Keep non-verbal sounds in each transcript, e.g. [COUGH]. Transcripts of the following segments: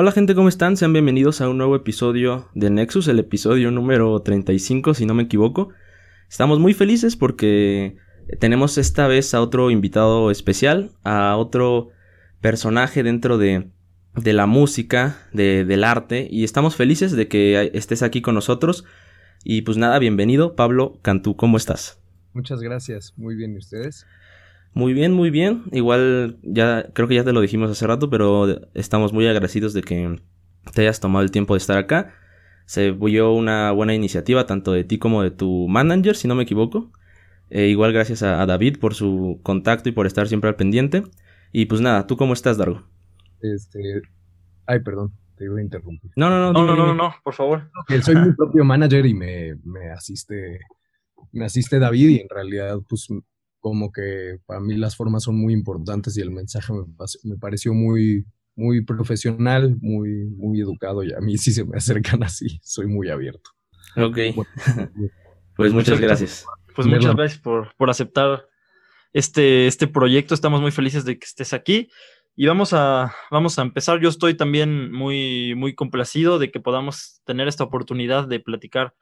Hola gente, ¿cómo están? Sean bienvenidos a un nuevo episodio de Nexus, el episodio número 35, si no me equivoco. Estamos muy felices porque tenemos esta vez a otro invitado especial, a otro personaje dentro de, de la música, de, del arte, y estamos felices de que estés aquí con nosotros. Y pues nada, bienvenido, Pablo Cantú, ¿cómo estás? Muchas gracias, muy bien, ¿y ustedes? Muy bien, muy bien. Igual ya creo que ya te lo dijimos hace rato, pero estamos muy agradecidos de que te hayas tomado el tiempo de estar acá. Se vio una buena iniciativa tanto de ti como de tu manager, si no me equivoco. Eh, igual gracias a, David por su contacto y por estar siempre al pendiente. Y pues nada, ¿tú cómo estás, Dargo? Este... Ay, perdón, te iba a interrumpir. No, no, no, no, no, no, no, por favor. Soy mi propio manager y me, me asiste me asiste David y en realidad pues como que para mí las formas son muy importantes y el mensaje me, pareció muy, muy profesional, muy, muy educado y a mí si se me acercan así, soy muy abierto. Ok. [LAUGHS] pues muchas gracias. Pues muchas gracias por, por aceptar este, este proyecto. Estamos muy felices de que estés aquí. Y vamos a, vamos a empezar. Yo estoy también muy, muy complacido de que podamos tener esta oportunidad de platicar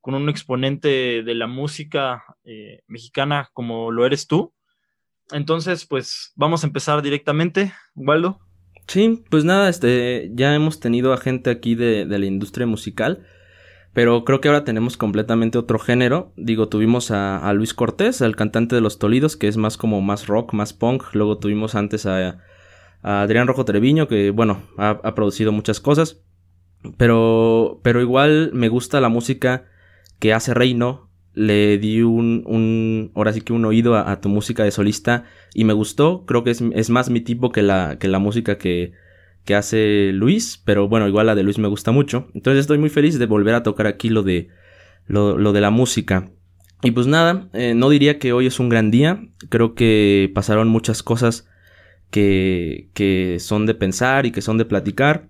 con un exponente de la música eh, mexicana como lo eres tú. Entonces, pues vamos a empezar directamente, Waldo. Sí, pues nada, este, ya hemos tenido a gente aquí de, la industria musical, pero creo que ahora tenemos completamente otro género. Digo, tuvimos a, Luis Cortés, el cantante de Los Tolidos, que es más como más rock, más punk. Luego tuvimos antes a, Adrián Rojo Treviño, que bueno, ha, ha, producido muchas cosas. Pero, pero igual me gusta la música que hace Reino, le di un, un ahora sí que un oído a, tu música de solista y me gustó, creo que es, más mi tipo que la, que la música que, que hace Luis, pero bueno, igual la de Luis me gusta mucho, entonces estoy muy feliz de volver a tocar aquí lo de, lo, lo de la música. Y pues nada, eh, no diría que hoy es un gran día, creo que pasaron muchas cosas que, que son de pensar y que son de platicar.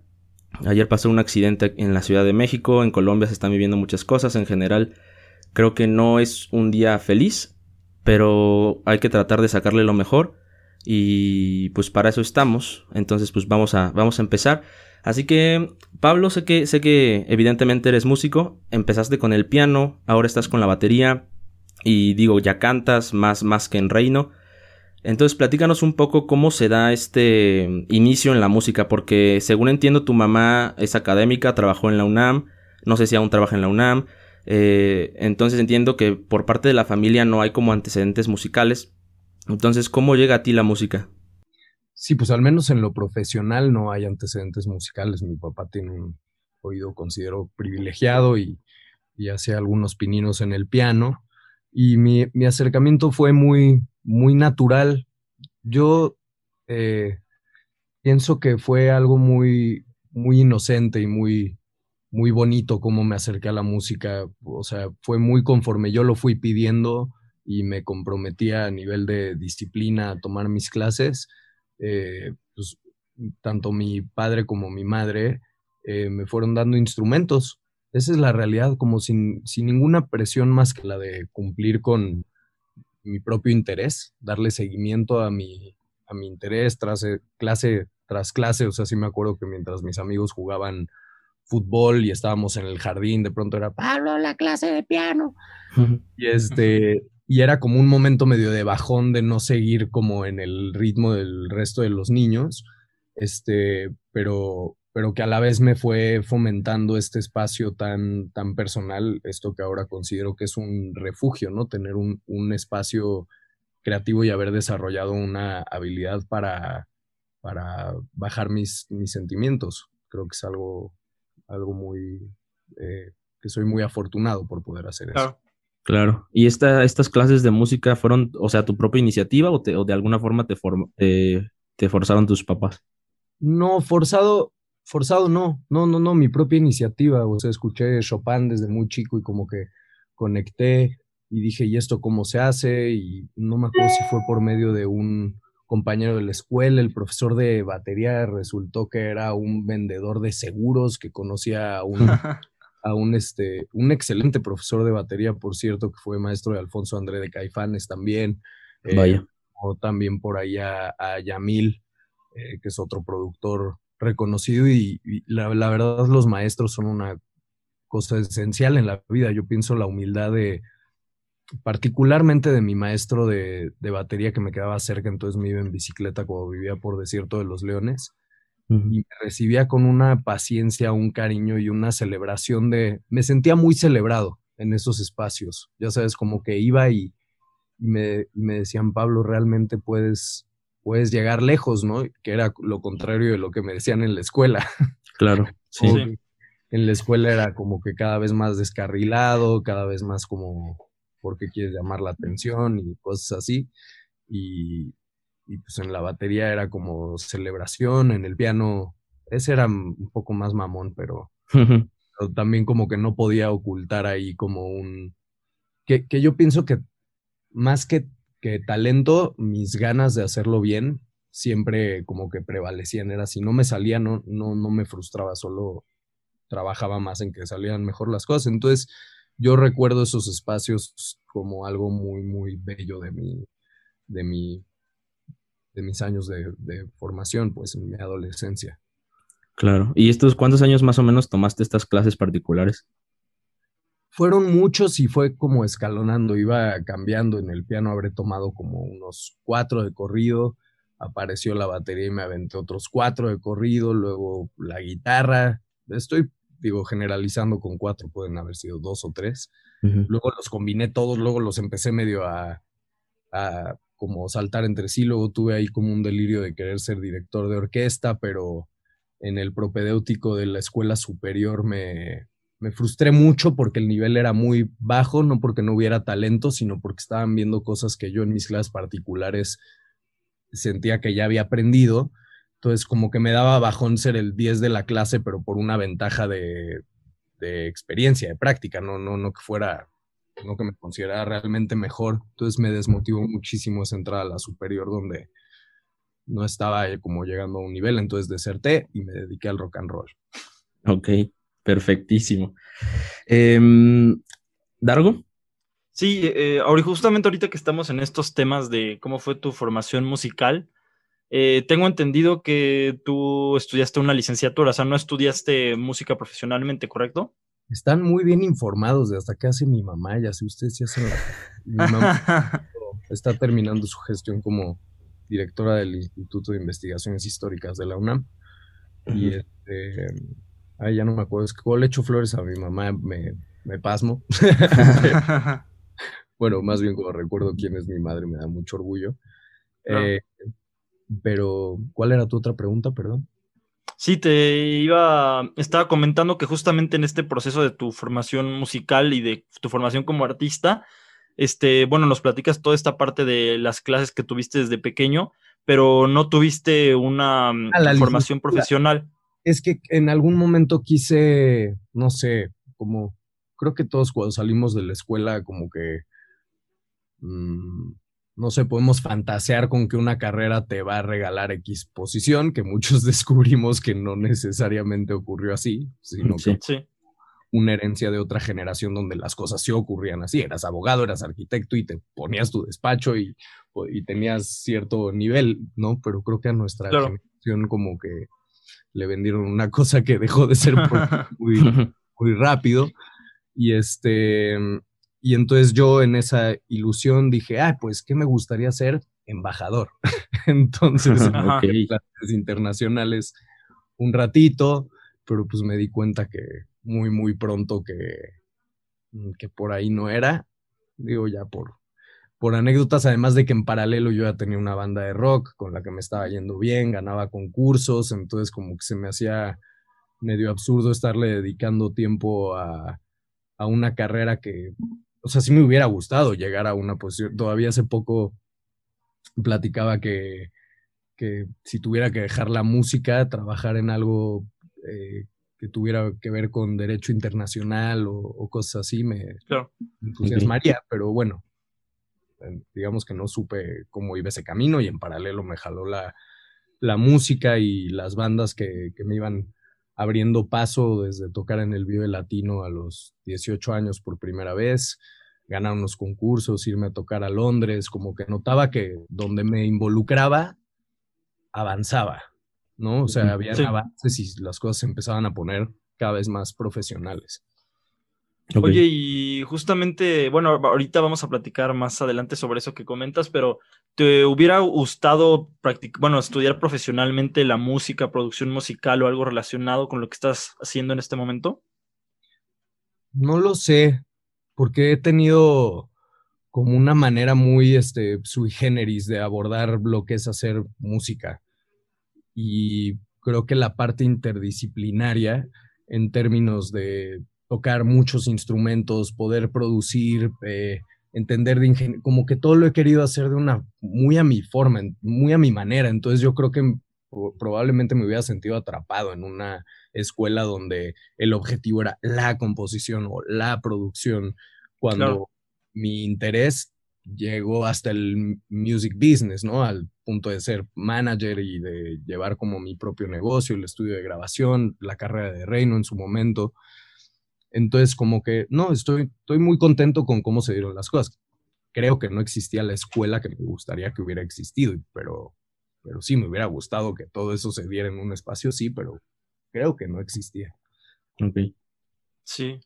Ayer pasó un accidente en la Ciudad de México, en Colombia se están viviendo muchas cosas, en general creo que no es un día feliz, pero hay que tratar de sacarle lo mejor y pues para eso estamos, entonces pues vamos a, vamos a empezar. Así que Pablo, sé que, sé que evidentemente eres músico, empezaste con el piano, ahora estás con la batería y digo, ya cantas más, más que en Reino. Entonces, platícanos un poco cómo se da este inicio en la música, porque según entiendo, tu mamá es académica, trabajó en la UNAM, no sé si aún trabaja en la UNAM, eh, entonces entiendo que por parte de la familia no hay como antecedentes musicales. Entonces, ¿cómo llega a ti la música? Sí, pues al menos en lo profesional no hay antecedentes musicales. Mi papá tiene un oído, considero, privilegiado y, y hace algunos pininos en el piano. Y mi, mi acercamiento fue muy, muy natural. Yo eh, pienso que fue algo muy, muy inocente y muy, muy bonito cómo me acerqué a la música. O sea, fue muy conforme yo lo fui pidiendo y me comprometía a nivel de disciplina a tomar mis clases. Eh, pues, tanto mi padre como mi madre eh, me fueron dando instrumentos. Esa es la realidad, como sin, sin ninguna presión más que la de cumplir con, mi propio interés, darle seguimiento a mi, a mi interés tras clase tras clase. O sea, sí me acuerdo que mientras mis amigos jugaban fútbol y estábamos en el jardín, de pronto era Pablo, la clase de piano. y este, y era como un momento medio de bajón de no seguir como en el ritmo del resto de los niños. Este, pero, pero que a la vez me fue fomentando este espacio tan, tan personal, esto que ahora considero que es un refugio, ¿no? Tener un, espacio creativo y haber desarrollado una habilidad para, para bajar mis, mis sentimientos. Creo que es algo, algo muy, eh, que soy muy afortunado por poder hacer eso. Claro. ¿Y esta, estas clases de música fueron, o sea, tu propia iniciativa o, o de alguna forma te, te forzaron tus papás? No, forzado, forzado no, no, no, no, mi propia iniciativa, o sea, escuché Chopin desde muy chico y como que conecté y dije, ¿y esto cómo se hace? Y no me acuerdo si fue por medio de un compañero de la escuela, el profesor de batería resultó que era un vendedor de seguros que conocía a un, [LAUGHS] a un, este, un excelente profesor de batería, por cierto, que fue maestro de Alfonso André de Caifanes también. Eh, Vaya. o también por ahí a, Yamil, eh, que es otro productor reconocido y, la, verdad los maestros son una cosa esencial en la vida. Yo pienso la humildad de, particularmente de mi maestro de, de batería que me quedaba cerca, entonces me iba en bicicleta cuando vivía por Desierto de los Leones y me recibía con una paciencia, un cariño y una celebración de, me sentía muy celebrado en esos espacios, ya sabes, como que iba y, me, me, decían, Pablo, realmente puedes, puedes llegar lejos, ¿no? Que era lo contrario de lo que me decían en la escuela. Claro, [LAUGHS] sí. En la escuela era como que cada vez más descarrilado, cada vez más como porque quieres llamar la atención y cosas así. Y, y pues en la batería era como celebración, en el piano, ese era un poco más mamón, pero, también como que no podía ocultar ahí como un... Que, que yo pienso que más que, que talento, mis ganas de hacerlo bien siempre como que prevalecían, era si no me salía, no, no, no me frustraba, solo trabajaba más en que salieran mejor las cosas. Entonces, yo recuerdo esos espacios como algo muy, muy bello de mi, de mi de mis años de, formación, pues en mi adolescencia. Claro. ¿Y estos cuántos años más o menos tomaste estas clases particulares? Fueron muchos y fue como escalonando, iba cambiando. En el piano habré tomado como unos cuatro de corrido, apareció la batería y me aventé otros cuatro de corrido, luego la guitarra. Estoy, digo, generalizando con cuatro, pueden haber sido dos o tres. Luego los combiné todos, luego los empecé medio a como saltar entre sí. Luego tuve ahí como un delirio de querer ser director de orquesta, pero en el propedéutico de la escuela superior me, me frustré mucho porque el nivel era muy bajo, no porque no hubiera talento, sino porque estaban viendo cosas que yo en mis clases particulares sentía que ya había aprendido. Entonces, como que me daba bajón ser el 10 de la clase, pero por una ventaja de, experiencia, de práctica, no, no, no que fuera no que me considerara realmente mejor. Entonces me desmotivó muchísimo esa entrada a la superior donde no estaba como llegando a un nivel, entonces deserté y me dediqué al rock and roll. Ok, perfectísimo. Em, ¿Dargo? Sí, eh, justamente ahorita que estamos en estos temas de cómo fue tu formación musical, eh, tengo entendido que tú estudiaste una licenciatura, o sea, no estudiaste música profesionalmente, ¿correcto? están muy bien informados de hasta qué hace mi mamá, ya si ustedes se hacen la... Mi mamá [LAUGHS] está terminando su gestión como directora del Instituto de Investigaciones Históricas de la UNAM. Y este, ay, ya no me acuerdo, es que le echo flores a mi mamá, me, me pasmo. [LAUGHS] [LAUGHS] bueno, más bien cuando recuerdo quién es mi madre, me da mucho orgullo. Eh, pero, ¿cuál era tu otra pregunta, perdón? Sí, te iba, estaba comentando que justamente en este proceso de tu formación musical y de tu formación como artista, este, bueno, nos platicas toda esta parte de las clases que tuviste desde pequeño, pero no tuviste una ah, formación profesional. Es que en algún momento quise, no sé, como creo que todos cuando salimos de la escuela, como que mm, no sé, podemos fantasear con que una carrera te va a regalar X posición, que muchos [LAUGHS] descubrimos que no necesariamente ocurrió así, sino que una herencia de otra generación donde las cosas sí ocurrían así. Eras abogado, eras arquitecto y te ponías tu despacho y, y tenías cierto nivel, ¿no? Pero creo que a nuestra generación como que le vendieron una cosa que dejó de ser [LAUGHS] muy, muy rápido. Y este, y entonces yo en esa ilusión dije, ah, pues, ¿qué me gustaría ser? Embajador. [LAUGHS] entonces, [LAUGHS] clases internacionales un ratito, pero pues me di cuenta que muy, muy pronto que, que por ahí no era. Digo, ya por, por anécdotas, además de que en paralelo yo ya tenía una banda de rock con la que me estaba yendo bien, ganaba concursos, entonces como que se me hacía medio absurdo estarle dedicando tiempo a, a una carrera que o sea, sí me hubiera gustado llegar a una posición. Todavía hace poco platicaba que, que si tuviera que dejar la música, trabajar en algo eh, que tuviera que ver con derecho internacional o, cosas así, me entusiasmaría, pero bueno, digamos que no supe cómo iba ese camino y en paralelo me jaló la, la música y las bandas que, que me iban abriendo paso desde tocar en el Vive Latino a los 18 años por primera vez, ganar unos concursos, irme a tocar a Londres, como que notaba que donde me involucraba, avanzaba, ¿no? O sea, había avances y las cosas se empezaban a poner cada vez más profesionales. Oye, y justamente, bueno, ahorita vamos a platicar más adelante sobre eso que comentas, pero ¿te hubiera gustado bueno, estudiar profesionalmente la música, producción musical o algo relacionado con lo que estás haciendo en este momento? No lo sé, porque he tenido como una manera muy este, sui generis de abordar lo que es hacer música. Y creo que la parte interdisciplinaria en términos de tocar muchos instrumentos, poder producir, eh, entender de ingeniería, como que todo lo he querido hacer de una muy a mi forma, muy a mi manera. Entonces yo creo que probablemente me hubiera sentido atrapado en una escuela donde el objetivo era la composición o la producción, cuando mi interés llegó hasta el music business, ¿no? Al punto de ser manager y de llevar como mi propio negocio, el estudio de grabación, la carrera de reino en su momento. Entonces, como que, no, estoy, estoy muy contento con cómo se dieron las cosas. Creo que no existía la escuela que me gustaría que hubiera existido, pero, pero sí, me hubiera gustado que todo eso se diera en un espacio, sí, pero creo que no existía. Ok. Sí.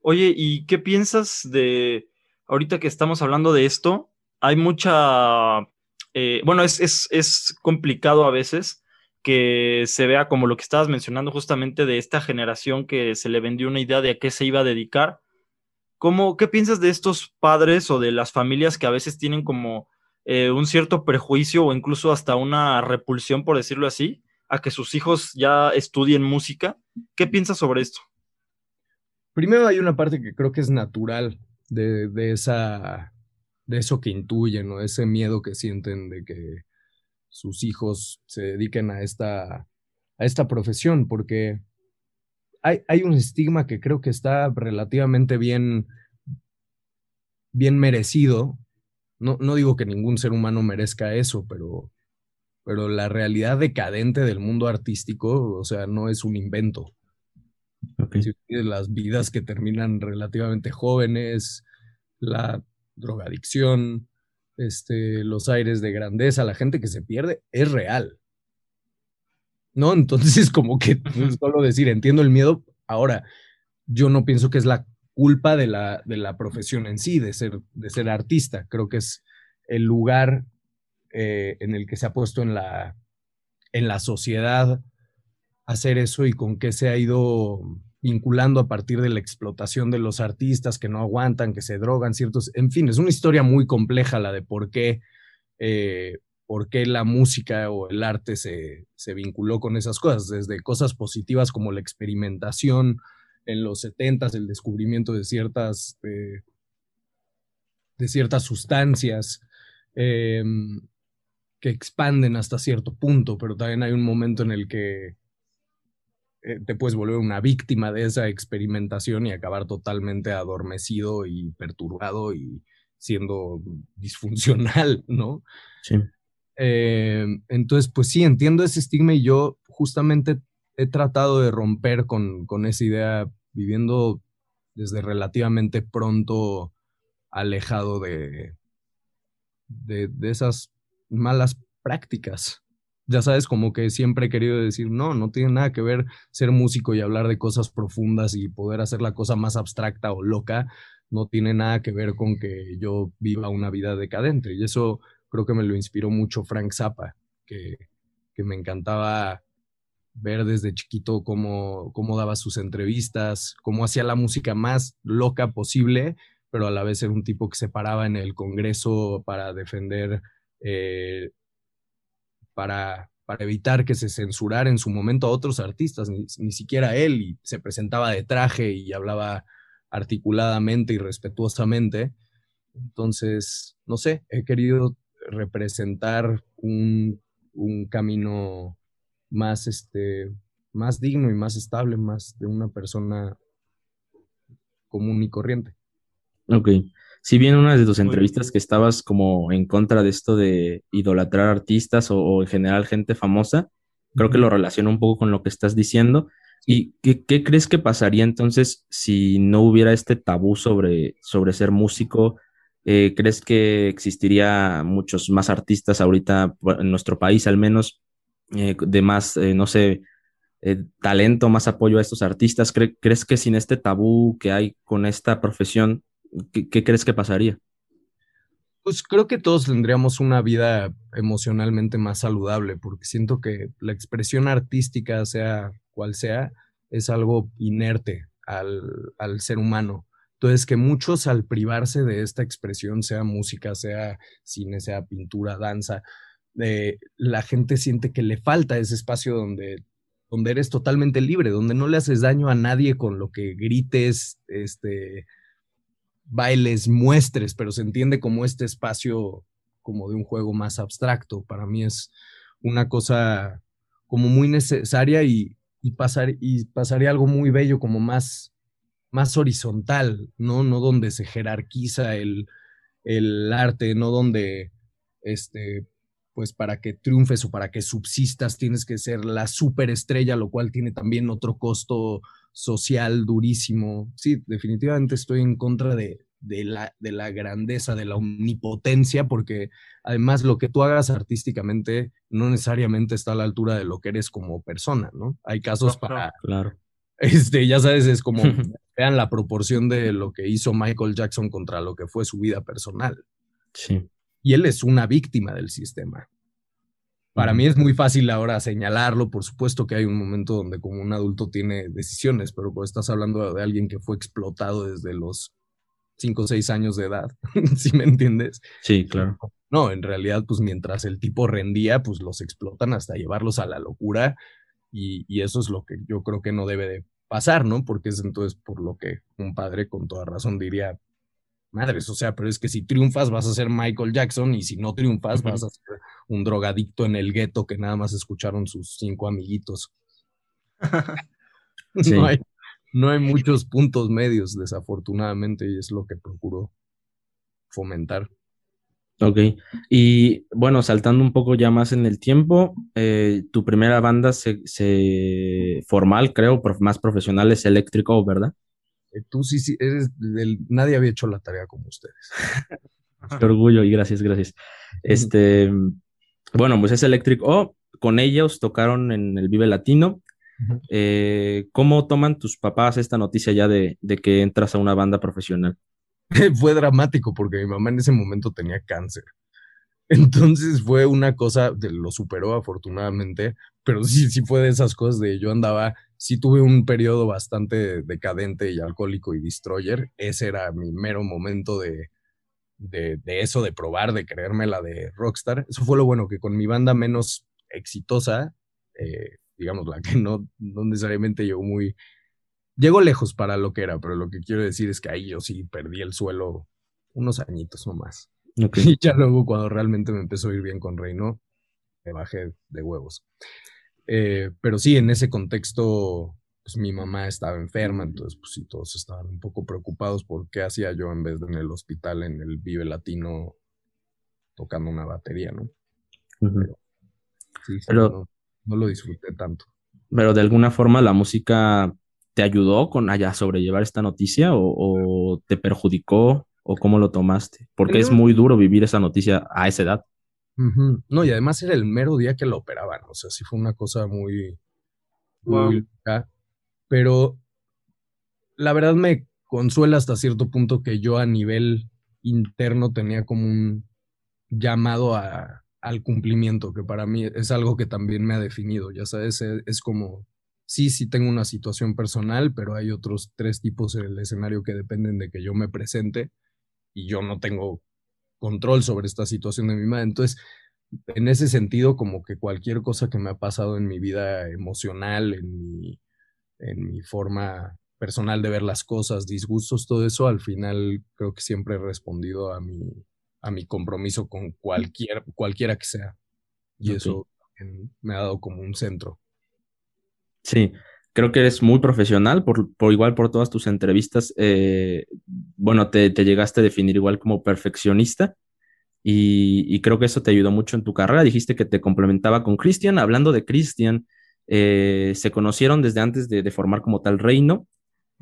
Oye, ¿y qué piensas de, ahorita que estamos hablando de esto, hay mucha, eh, bueno, es, es, es complicado a veces que se vea como lo que estabas mencionando justamente de esta generación que se le vendió una idea de a qué se iba a dedicar. ¿Cómo, ¿Qué piensas de estos padres o de las familias que a veces tienen como eh, un cierto prejuicio o incluso hasta una repulsión, por decirlo así, a que sus hijos ya estudien música? ¿Qué piensas sobre esto? Primero hay una parte que creo que es natural de, de esa, de eso que intuyen, o ese miedo que sienten de que sus hijos se dediquen a esta, a esta profesión, porque hay, hay, un estigma que creo que está relativamente bien, bien merecido. No, no digo que ningún ser humano merezca eso, pero, pero la realidad decadente del mundo artístico, o sea, no es un invento. Las vidas que terminan relativamente jóvenes, la drogadicción, este, los aires de grandeza, la gente que se pierde, es real. ¿No? Entonces, [LAUGHS] como que solo decir, entiendo el miedo. Ahora, yo no pienso que es la culpa de la, de la profesión en sí, de ser, de ser artista. Creo que es el lugar eh, en el que se ha puesto en la, en la sociedad hacer eso y con qué se ha ido vinculando a partir de la explotación de los artistas que no aguantan, que se drogan, ciertos, en fin, es una historia muy compleja la de por qué, eh, por qué la música o el arte se, se, vinculó con esas cosas, desde cosas positivas como la experimentación en los 70 el descubrimiento de ciertas, de ciertas sustancias. Em, que expanden hasta cierto punto, pero también hay un momento en el que eh, te puedes volver una víctima de esa experimentación y acabar totalmente adormecido y perturbado y siendo disfuncional, ¿no? Sí. Eh, entonces, pues sí, entiendo ese estigma y yo justamente he tratado de romper con, con esa idea viviendo desde relativamente pronto alejado de, de, de esas malas prácticas ya sabes, como que siempre he querido decir, no, no tiene nada que ver ser músico y hablar de cosas profundas y poder hacer la cosa más abstracta o loca, no tiene nada que ver con que yo viva una vida decadente. Y eso creo que me lo inspiró mucho Frank Zappa, que, que me encantaba ver desde chiquito cómo, cómo daba sus entrevistas, cómo hacía la música más loca posible, pero a la vez era un tipo que se paraba en el Congreso para defender eh, para, para evitar que se censurara en su momento a otros artistas, ni, ni siquiera él, y se presentaba de traje y hablaba articuladamente y respetuosamente. Entonces, no sé, he querido representar un, un camino más, este, más digno y más estable, más de una persona común y corriente. Ok si bien una de tus entrevistas que estabas como en contra de esto de idolatrar artistas o, en general gente famosa, creo que lo relaciona un poco con lo que estás diciendo. ¿Y qué, crees que pasaría entonces si no hubiera este tabú sobre, sobre ser músico? Eh, ¿Crees que existiría muchos más artistas ahorita en nuestro país al menos eh, de más, eh, no sé, talento, más apoyo a estos artistas? ¿Crees que sin este tabú que hay con esta profesión, qué crees que pasaría? Pues creo que todos tendríamos una vida emocionalmente más saludable, porque siento que la expresión artística, sea cual sea, es algo inerte al, ser humano. Entonces, que muchos al privarse de esta expresión, sea música, sea cine, sea pintura, danza, eh, la gente siente que le falta ese espacio donde, donde eres totalmente libre, donde no le haces daño a nadie con lo que grites, este, bailes, muestres, pero se entiende como este espacio como de un juego más abstracto. Para mí es una cosa como muy necesaria y, pasar, y pasaría algo muy bello, como más, más horizontal, ¿no? No donde se jerarquiza el, el arte, no donde, este, pues para que triunfes o para que subsistas tienes que ser la superestrella, lo cual tiene también otro costo social durísimo. Sí, definitivamente estoy en contra de, la, de la grandeza, de la omnipotencia, porque además lo que tú hagas artísticamente no necesariamente está a la altura de lo que eres como persona, ¿no? Hay casos para... Claro. [LAUGHS] Este, ya sabes, es como, [LAUGHS] vean la proporción de lo que hizo Michael Jackson contra lo que fue su vida personal. Sí. Y él es una víctima del sistema. Para mí es muy fácil ahora señalarlo, por supuesto que hay un momento donde como un adulto tiene decisiones, pero pues estás hablando de alguien que fue explotado desde los 5 o 6 años de edad, [LAUGHS] ¿sí me entiendes? Sí, claro. No, en realidad, pues mientras el tipo rendía, pues los explotan hasta llevarlos a la locura y, y eso es lo que yo creo que no debe de pasar, ¿no? Porque es entonces por lo que un padre con toda razón diría, madres, o sea, pero es que si triunfas vas a ser Michael Jackson y si no triunfas vas a ser un drogadicto en el gueto que nada más escucharon sus cinco amiguitos. [LAUGHS] no, hay, no, hay, muchos puntos medios, desafortunadamente, y es lo que procuro fomentar. Ok, y bueno, saltando un poco ya más en el tiempo, eh, tu primera banda se, se formal, creo, más profesional es Eléctrico, ¿verdad? Eh, tú sí, sí, eres del, nadie había hecho la tarea como ustedes. [LAUGHS] Qué orgullo y gracias, gracias. Este, bueno, pues es Electric O, con ellos tocaron en el Vive Latino. Eh, ¿Cómo toman tus papás esta noticia ya de, de, que entras a una banda profesional? [LAUGHS] fue dramático porque mi mamá en ese momento tenía cáncer. Entonces fue una cosa, lo superó afortunadamente, pero sí, sí fue de esas cosas de yo andaba sí tuve un periodo bastante decadente y alcohólico y destroyer. Ese era mi mero momento de, de, eso, de probar, de creerme la de Rockstar. Eso fue lo bueno, que con mi banda menos exitosa, eh, digamos, la que no, no necesariamente llegó muy... Llegó lejos para lo que era, pero lo que quiero decir es que ahí yo sí perdí el suelo unos añitos o más. [LAUGHS] Y ya luego cuando realmente me empezó a ir bien con Reino, me bajé de huevos. Eh, pero sí, en ese contexto, pues mi mamá estaba enferma, entonces pues sí, todos estaban un poco preocupados por qué hacía yo en vez de en el hospital, en el Vive Latino, tocando una batería, ¿no? Pero, sí, no, lo disfruté tanto. Pero de alguna forma la música te ayudó con allá sobrellevar esta noticia o, te perjudicó o cómo lo tomaste? Porque es muy duro vivir esa noticia a esa edad. No, y además era el mero día que lo operaban, o sea, sí fue una cosa muy, muy pero la verdad me consuela hasta cierto punto que yo a nivel interno tenía como un llamado a, al cumplimiento, que para mí es algo que también me ha definido, ya sabes, es, es como, sí, sí tengo una situación personal, pero hay otros tres tipos en el escenario que dependen de que yo me presente y yo no tengo control sobre esta situación de mi madre. Entonces, en ese sentido, como que cualquier cosa que me ha pasado en mi vida emocional, en mi, en mi forma personal de ver las cosas, disgustos, todo eso, al final creo que siempre he respondido a mi, a mi compromiso con cualquier, cualquiera que sea. Y eso me ha dado como un centro. Sí, creo que eres muy profesional, por, por igual por todas tus entrevistas, eh, bueno, te, llegaste a definir igual como perfeccionista y, creo que eso te ayudó mucho en tu carrera. Dijiste que te complementaba con Christian. Hablando de Christian, eh, se conocieron desde antes de, formar como tal Reino.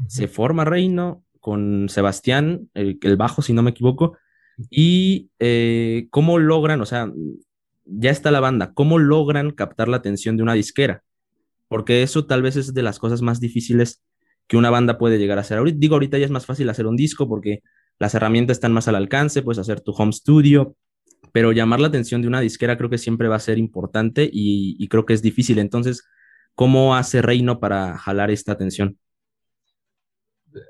Se forma Reino con Sebastián, el, bajo, si no me equivoco. Y eh, cómo logran, o sea, ya está la banda, ¿cómo logran captar la atención de una disquera? Porque eso tal vez es de las cosas más difíciles que una banda puede llegar a hacer. Ahorita, digo, ahorita ya es más fácil hacer un disco porque las herramientas están más al alcance, puedes hacer tu home studio, pero llamar la atención de una disquera creo que siempre va a ser importante y, creo que es difícil. Entonces, ¿cómo hace Reino para jalar esta atención?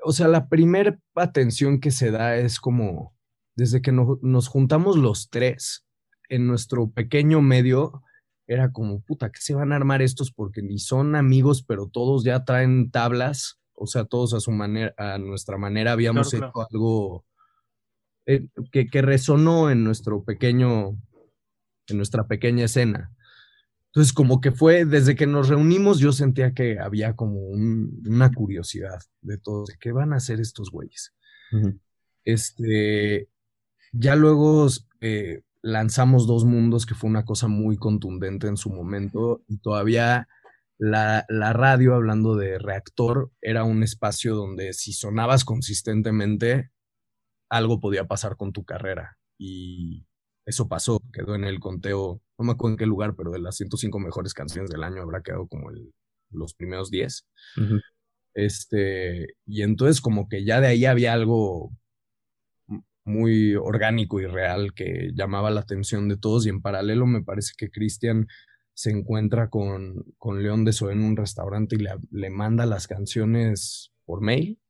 O sea, la primera atención que se da es como desde que nos juntamos los tres en nuestro pequeño medio, era como, puta, que se van a armar estos? Porque ni son amigos, pero todos ya traen tablas, o sea, todos a su manera, a nuestra manera habíamos hecho algo eh, que, que, resonó en nuestro pequeño, en nuestra pequeña escena. Entonces, como que fue, desde que nos reunimos, yo sentía que había como una curiosidad de todos, de qué van a hacer estos güeyes. Este, ya luego eh, lanzamos Dos Mundos, que fue una cosa muy contundente en su momento, y todavía la, la, radio, hablando de reactor, era un espacio donde si sonabas consistentemente, algo podía pasar con tu carrera. Y eso pasó, quedó en el conteo, no me acuerdo en qué lugar, pero de las 105 mejores canciones del año habrá quedado como el, los primeros 10. Este, y entonces como que ya de ahí había algo muy orgánico y real que llamaba la atención de todos y en paralelo me parece que Cristian se encuentra con, con León de So en un restaurante y le, le manda las canciones por mail.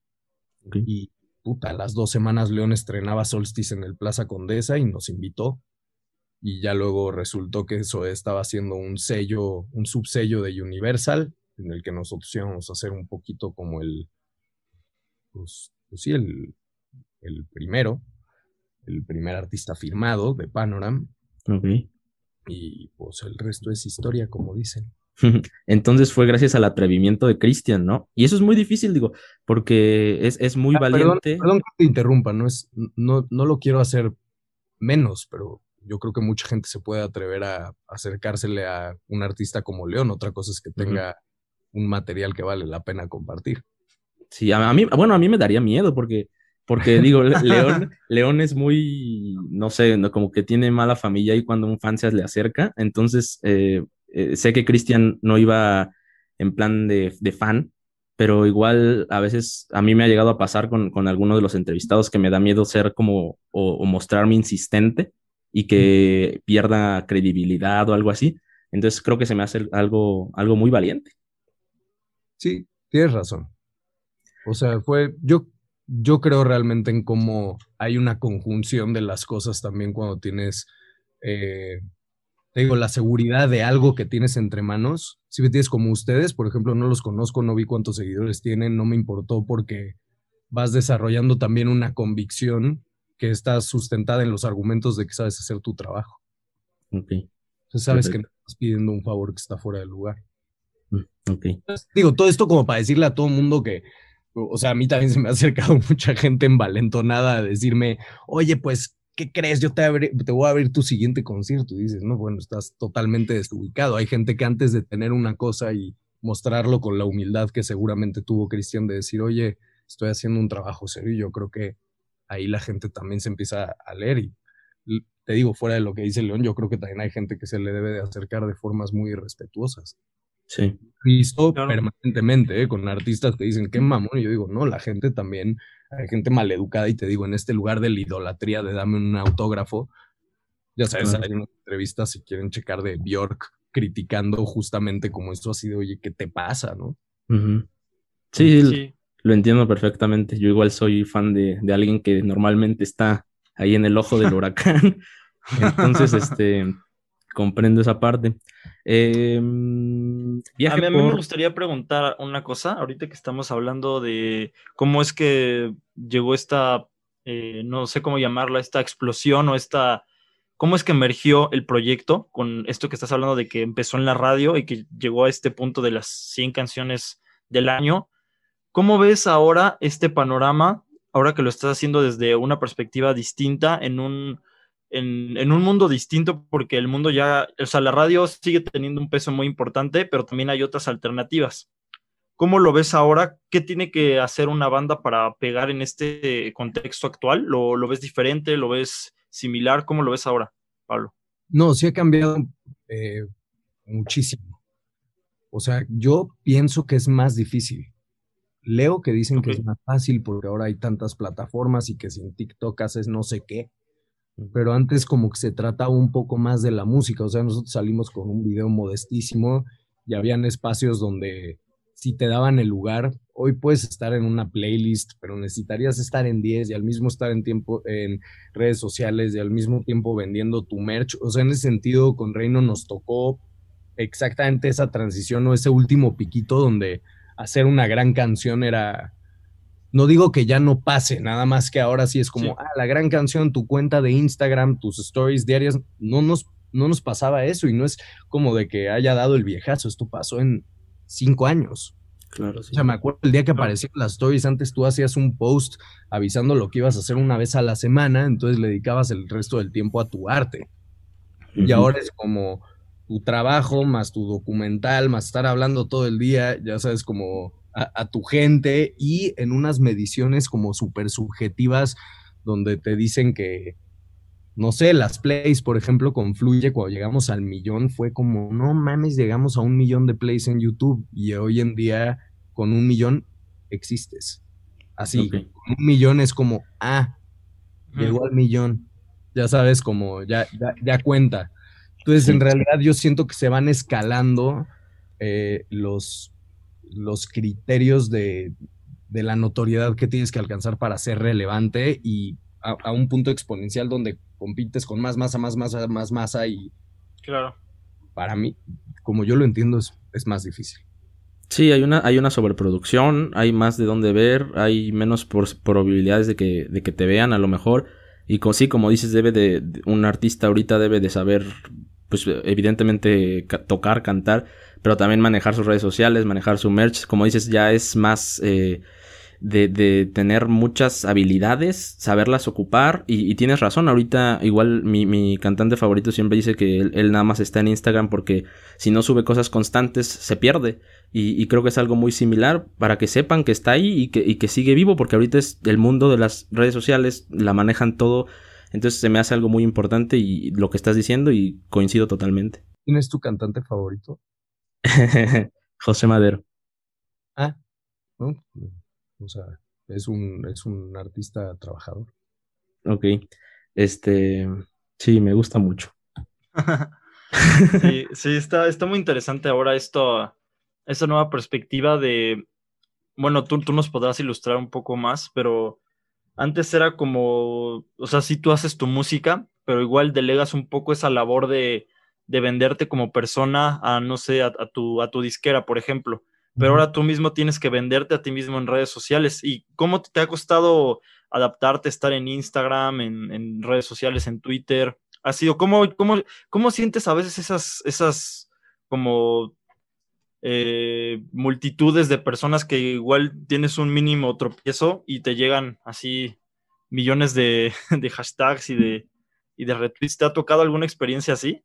Y puta, las dos semanas León estrenaba Solstice en el Plaza Condesa y nos invitó. Y ya luego resultó que eso estaba haciendo un sello, un subsello de Universal, en el que nosotros íbamos a hacer un poquito como el, pues, pues sí, el, el primero, el primer artista firmado de Panoram. Y pues el resto es historia, como dicen. [LAUGHS] Entonces fue gracias al atrevimiento de Cristian, ¿no? Y eso es muy difícil, digo, porque es, es muy ah, valiente. Perdón, que te interrumpa, no, es, no, no lo quiero hacer menos, pero yo creo que mucha gente se puede atrever a acercársele a un artista como León. Otra cosa es que tenga un material que vale la pena compartir. Sí, a, mí, bueno, a mí me daría miedo porque, porque digo, León, [LAUGHS] León es muy, no sé, como que tiene mala familia y cuando un fan se le acerca, entonces eh, eh, sé que Cristian no iba en plan de, fan, pero igual a veces a mí me ha llegado a pasar con, con algunos de los entrevistados que me da miedo ser como o, mostrarme insistente y que pierda credibilidad o algo así. Entonces creo que se me hace algo, algo muy valiente. Sí, tienes razón. O sea, fue, yo, yo creo realmente en cómo hay una conjunción de las cosas también cuando tienes eh, te digo, la seguridad de algo que tienes entre manos. Si me tienes como ustedes, por ejemplo, no los conozco, no vi cuántos seguidores tienen, no me importó porque vas desarrollando también una convicción que está sustentada en los argumentos de que sabes hacer tu trabajo. Ok. Entonces sabes que no estás pidiendo un favor que está fuera del lugar. Mm, ok. digo, todo esto como para decirle a todo el mundo que, o sea, a mí también se me ha acercado [LAUGHS] mucha gente envalentonada a decirme, oye, pues ¿qué crees? Yo te, voy a abrir tu siguiente concierto. Y dices, no, bueno, estás totalmente desubicado. Hay gente que antes de tener una cosa y mostrarlo con la humildad que seguramente tuvo Cristian de decir, oye, estoy haciendo un trabajo serio, y yo creo que ahí la gente también se empieza a leer. Y te digo, fuera de lo que dice León, yo creo que también hay gente que se le debe de acercar de formas muy respetuosas. Sí. Visto permanentemente, ¿eh? con artistas que dicen, qué mamón. Y yo digo, no, la gente también hay gente maleducada y te digo, en este lugar de la idolatría de dame un autógrafo, ya sabes, hay una entrevista si quieren checar de Bjork criticando justamente como esto ha sido, oye, ¿qué te pasa, no? sí, lo entiendo perfectamente. Yo igual soy fan de, de alguien que normalmente está ahí en el ojo del [LAUGHS] huracán. Entonces, este, comprendo esa parte. Em, a, mí, me gustaría preguntar una cosa, ahorita que estamos hablando de cómo es que llegó esta, eh, no sé cómo llamarla, esta explosión o esta, cómo es que emergió el proyecto con esto que estás hablando de que empezó en la radio y que llegó a este punto de las 100 canciones del año. ¿Cómo ves ahora este panorama, ahora que lo estás haciendo desde una perspectiva distinta en un en, un mundo distinto porque el mundo ya, o sea, la radio sigue teniendo un peso muy importante, pero también hay otras alternativas. ¿Cómo lo ves ahora? ¿Qué tiene que hacer una banda para pegar en este contexto actual? ¿Lo, ves diferente? ¿Lo ves similar? ¿Cómo lo ves ahora, Pablo? No, sí ha cambiado eh, muchísimo. O sea, yo pienso que es más difícil. Leo que dicen que es más fácil porque ahora hay tantas plataformas y que sin TikTok haces no sé qué. Pero antes como que se trataba un poco más de la música. O sea, nosotros salimos con un video modestísimo y habían espacios donde si te daban el lugar, hoy puedes estar en una playlist, pero necesitarías estar en 10 y al mismo estar en tiempo en redes sociales y al mismo tiempo vendiendo tu merch. O sea, en ese sentido, con Reino nos tocó exactamente esa transición o ese último piquito donde hacer una gran canción era. No digo que ya no pase, nada más que ahora sí es como, ah, la gran canción, tu cuenta de Instagram, tus stories diarias, no nos, no nos pasaba eso y no es como de que haya dado el viejazo, esto pasó en cinco años. Claro, O sea, me acuerdo el día que aparecían las stories, antes tú hacías un post avisando lo que ibas a hacer una vez a la semana, entonces le dedicabas el resto del tiempo a tu arte. Y ahora es como tu trabajo, más tu documental, más estar hablando todo el día, ya sabes, como a, a tu gente y en unas mediciones como súper subjetivas donde te dicen que, no sé, las plays, por ejemplo, con Fluye, cuando llegamos al millón, fue como, no mames, llegamos a un millón de plays en YouTube y hoy en día con un millón existes. Así, Ok. con un millón es como, ah, llegó al millón, ya sabes, como, ya, ya, ya cuenta. Entonces, Sí. en realidad yo siento que se van escalando eh, los, los criterios de, de la notoriedad que tienes que alcanzar para ser relevante y a, a un punto exponencial donde compites con más masa, más masa, más masa y Claro. para mí, como yo lo entiendo, es, es más difícil. Sí, hay una, hay una sobreproducción, hay más de dónde ver, hay menos probabilidades de que, de que te vean a lo mejor. Y co- sí, como dices, debe de, de- un artista ahorita debe de saber, pues evidentemente ca- tocar, cantar, pero también manejar sus redes sociales, manejar su merch. Como dices, ya es más eh, de, de tener muchas habilidades, saberlas ocupar. Y, y tienes razón, ahorita igual mi, mi cantante favorito siempre dice que él, él nada más está en Instagram porque si no sube cosas constantes se pierde. Y, y creo que es algo muy similar para que sepan que está ahí y que, y que sigue vivo, porque ahorita es el mundo de las redes sociales, la manejan todo. Entonces se me hace algo muy importante y lo que estás diciendo y coincido totalmente. ¿Quién es tu cantante favorito? [LAUGHS] José Madero. Ah, ¿no? O sea, es un, es un artista trabajador. Ok. Este, sí, me gusta mucho. [LAUGHS] Sí, sí, está, está muy interesante ahora esto, esta nueva perspectiva de, bueno, tú, tú nos podrás ilustrar un poco más, pero antes era como, o sea, sí tú haces tu música, pero igual delegas un poco esa labor de, de venderte como persona a, no sé, a, a tu, a tu disquera, por ejemplo. Pero ahora tú mismo tienes que venderte a ti mismo en redes sociales. ¿Y cómo te ha costado adaptarte, estar en Instagram, en, en redes sociales, en Twitter? ¿Ha sido, cómo, cómo, cómo sientes a veces esas, esas como eh, multitudes de personas que igual tienes un mínimo tropiezo y te llegan así millones de, [LAUGHS] de hashtags y de, y de retweets? ¿Te ha tocado alguna experiencia así?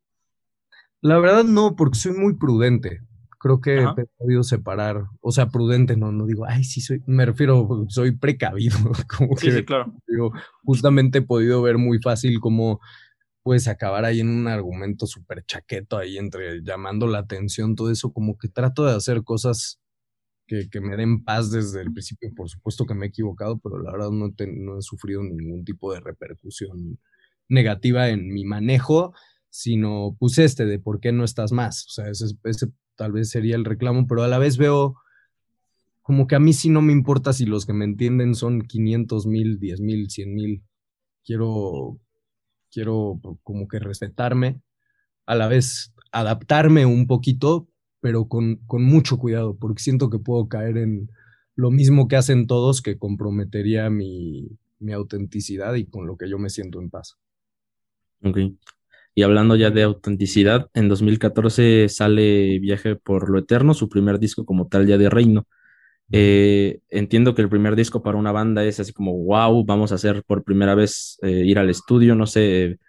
La verdad no, porque soy muy prudente. Creo que Ajá. he podido separar, o sea, prudente, no, no digo, ay, sí soy, me refiero, soy precavido, [LAUGHS] como Sí, que sí, claro. digo, justamente he podido ver muy fácil cómo puedes acabar ahí en un argumento súper chaqueto ahí entre llamando la atención, todo eso, como que trato de hacer cosas que, me den paz desde el principio, por supuesto que me he equivocado, pero la verdad no, te- he sufrido ningún tipo de repercusión negativa en mi manejo, sino pues este de por qué no estás más, o sea, ese, ese tal vez sería el reclamo, pero a la vez veo como que a mí sí no me importa si los que me entienden son 500 mil, 10 mil, 100 mil, quiero, quiero como que respetarme, a la vez adaptarme un poquito, pero con, con mucho cuidado, porque siento que puedo caer en lo mismo que hacen todos, que comprometería mi, mi autenticidad y con lo que yo me siento en paz. Ok. Y hablando ya de autenticidad, en 2014 sale Viaje por lo Eterno, su primer disco como tal ya de Reino. Eh, entiendo que el primer disco para una banda es así como, wow, vamos a hacer por primera vez eh, ir al estudio, no sé,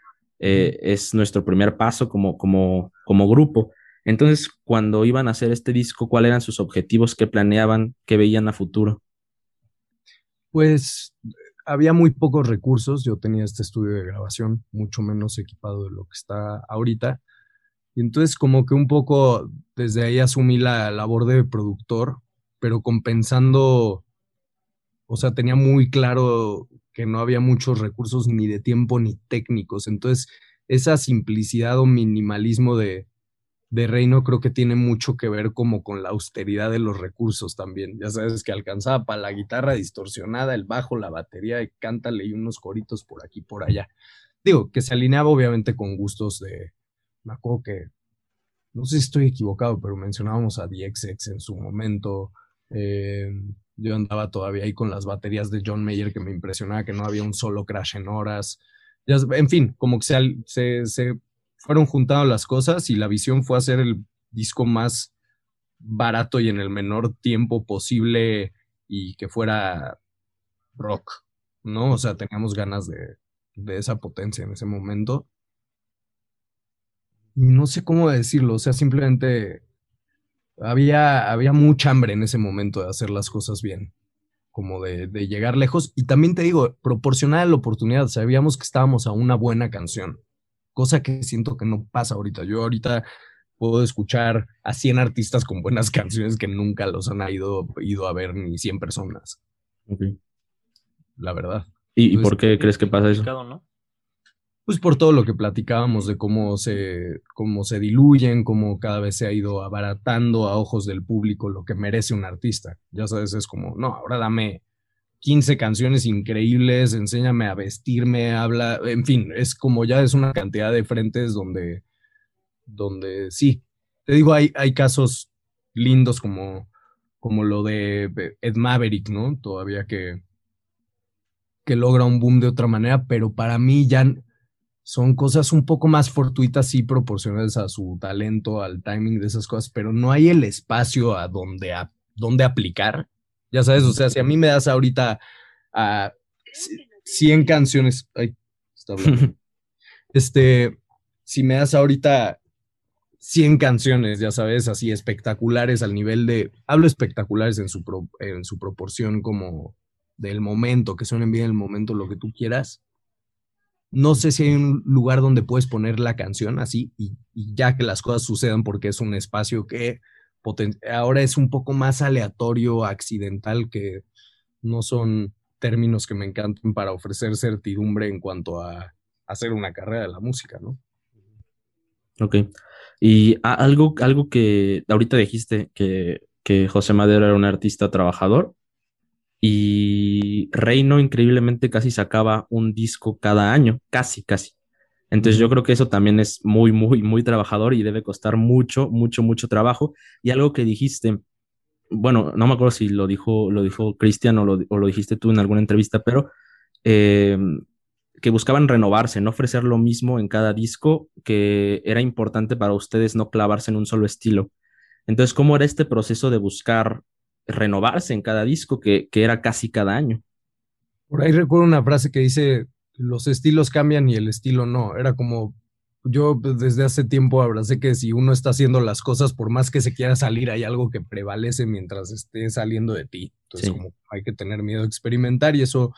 eh, es nuestro primer paso como, como, como grupo. Entonces, cuando iban a hacer este disco, ¿cuáles eran sus objetivos? ¿Qué planeaban? ¿Qué veían a futuro? Pues había muy pocos recursos. Yo tenía este estudio de grabación mucho menos equipado de lo que está ahorita. Y entonces como que un poco desde ahí asumí la labor de productor, pero compensando, o sea, tenía muy claro que no había muchos recursos ni de tiempo ni técnicos. Entonces, esa simplicidad o minimalismo de, de Reino creo que tiene mucho que ver como con la austeridad de los recursos también. Ya sabes que alcanzaba para la guitarra distorsionada, el bajo, la batería, y cántale y unos coritos por aquí, por allá. Digo, que se alineaba obviamente con gustos de, me acuerdo que, no sé si estoy equivocado, pero mencionábamos a DXX en su momento. Eh, yo andaba todavía ahí con las baterías de John Mayer que me impresionaba que no había un solo crash en horas. Ya, en fin, como que se, se fueron juntando las cosas y la visión fue hacer el disco más barato y en el menor tiempo posible y que fuera rock, ¿no? O sea, teníamos ganas de, esa potencia en ese momento. Y no sé cómo decirlo, o sea, simplemente había, había mucha hambre en ese momento de hacer las cosas bien, como de, de llegar lejos. Y también te digo, proporcionar la oportunidad, sabíamos que estábamos a una buena canción cosa que siento que no pasa ahorita. Yo ahorita puedo escuchar a 100 artistas con buenas [LAUGHS] canciones que nunca los han ido, ido a ver ni 100 personas. La verdad. ¿Y, por qué crees que pasa eso? Pues por todo lo que platicábamos de cómo se, cómo se diluyen, cómo cada vez se ha ido abaratando a ojos del público lo que merece un artista. Ya sabes, es como, no, ahora dame 15 canciones increíbles, enséñame a vestirme, habla, en fin, es como ya es una cantidad de frentes donde, donde sí, te digo, hay, hay casos lindos como, como lo de Ed Maverick, ¿no? Todavía que, que logra un boom de otra manera, pero para mí ya son cosas un poco más fortuitas y proporcionales a su talento, al timing de esas cosas, pero no hay el espacio a donde, a, donde aplicar ya sabes, o sea, si a mí me das ahorita a 100 canciones, ay, está hablando. [LAUGHS] este, si me das ahorita 100 canciones, ya sabes, así espectaculares al nivel de, hablo espectaculares en su, en su proporción como del momento, que suenen bien el momento, lo que tú quieras. No sé si hay un lugar donde puedes poner la canción así y, ya que las cosas sucedan porque es un espacio que ahora es un poco más aleatorio, accidental, que no son términos que me encantan para ofrecer certidumbre en cuanto a hacer una carrera de la música, ¿no? Ok. Y algo, algo que ahorita dijiste que, que José Madero era un artista trabajador y Reino increíblemente casi sacaba un disco cada año, casi, casi. Entonces yo creo que eso también es muy, muy, muy trabajador y debe costar mucho, mucho, mucho trabajo. Y algo que dijiste, bueno, no me acuerdo si lo dijo, lo dijo Cristian o lo, dijiste tú en alguna entrevista, pero eh, que buscaban renovarse, no ofrecer lo mismo en cada disco, que era importante para ustedes no clavarse en un solo estilo. Entonces, ¿cómo era este proceso de buscar renovarse en cada disco que, que era casi cada año? Por ahí recuerdo una frase que dice, los estilos cambian y el estilo no. Era como, yo desde hace tiempo abracé que si uno está haciendo las cosas, por más que se quiera salir, hay algo que prevalece mientras esté saliendo de ti. Entonces, como hay que tener miedo a experimentar y eso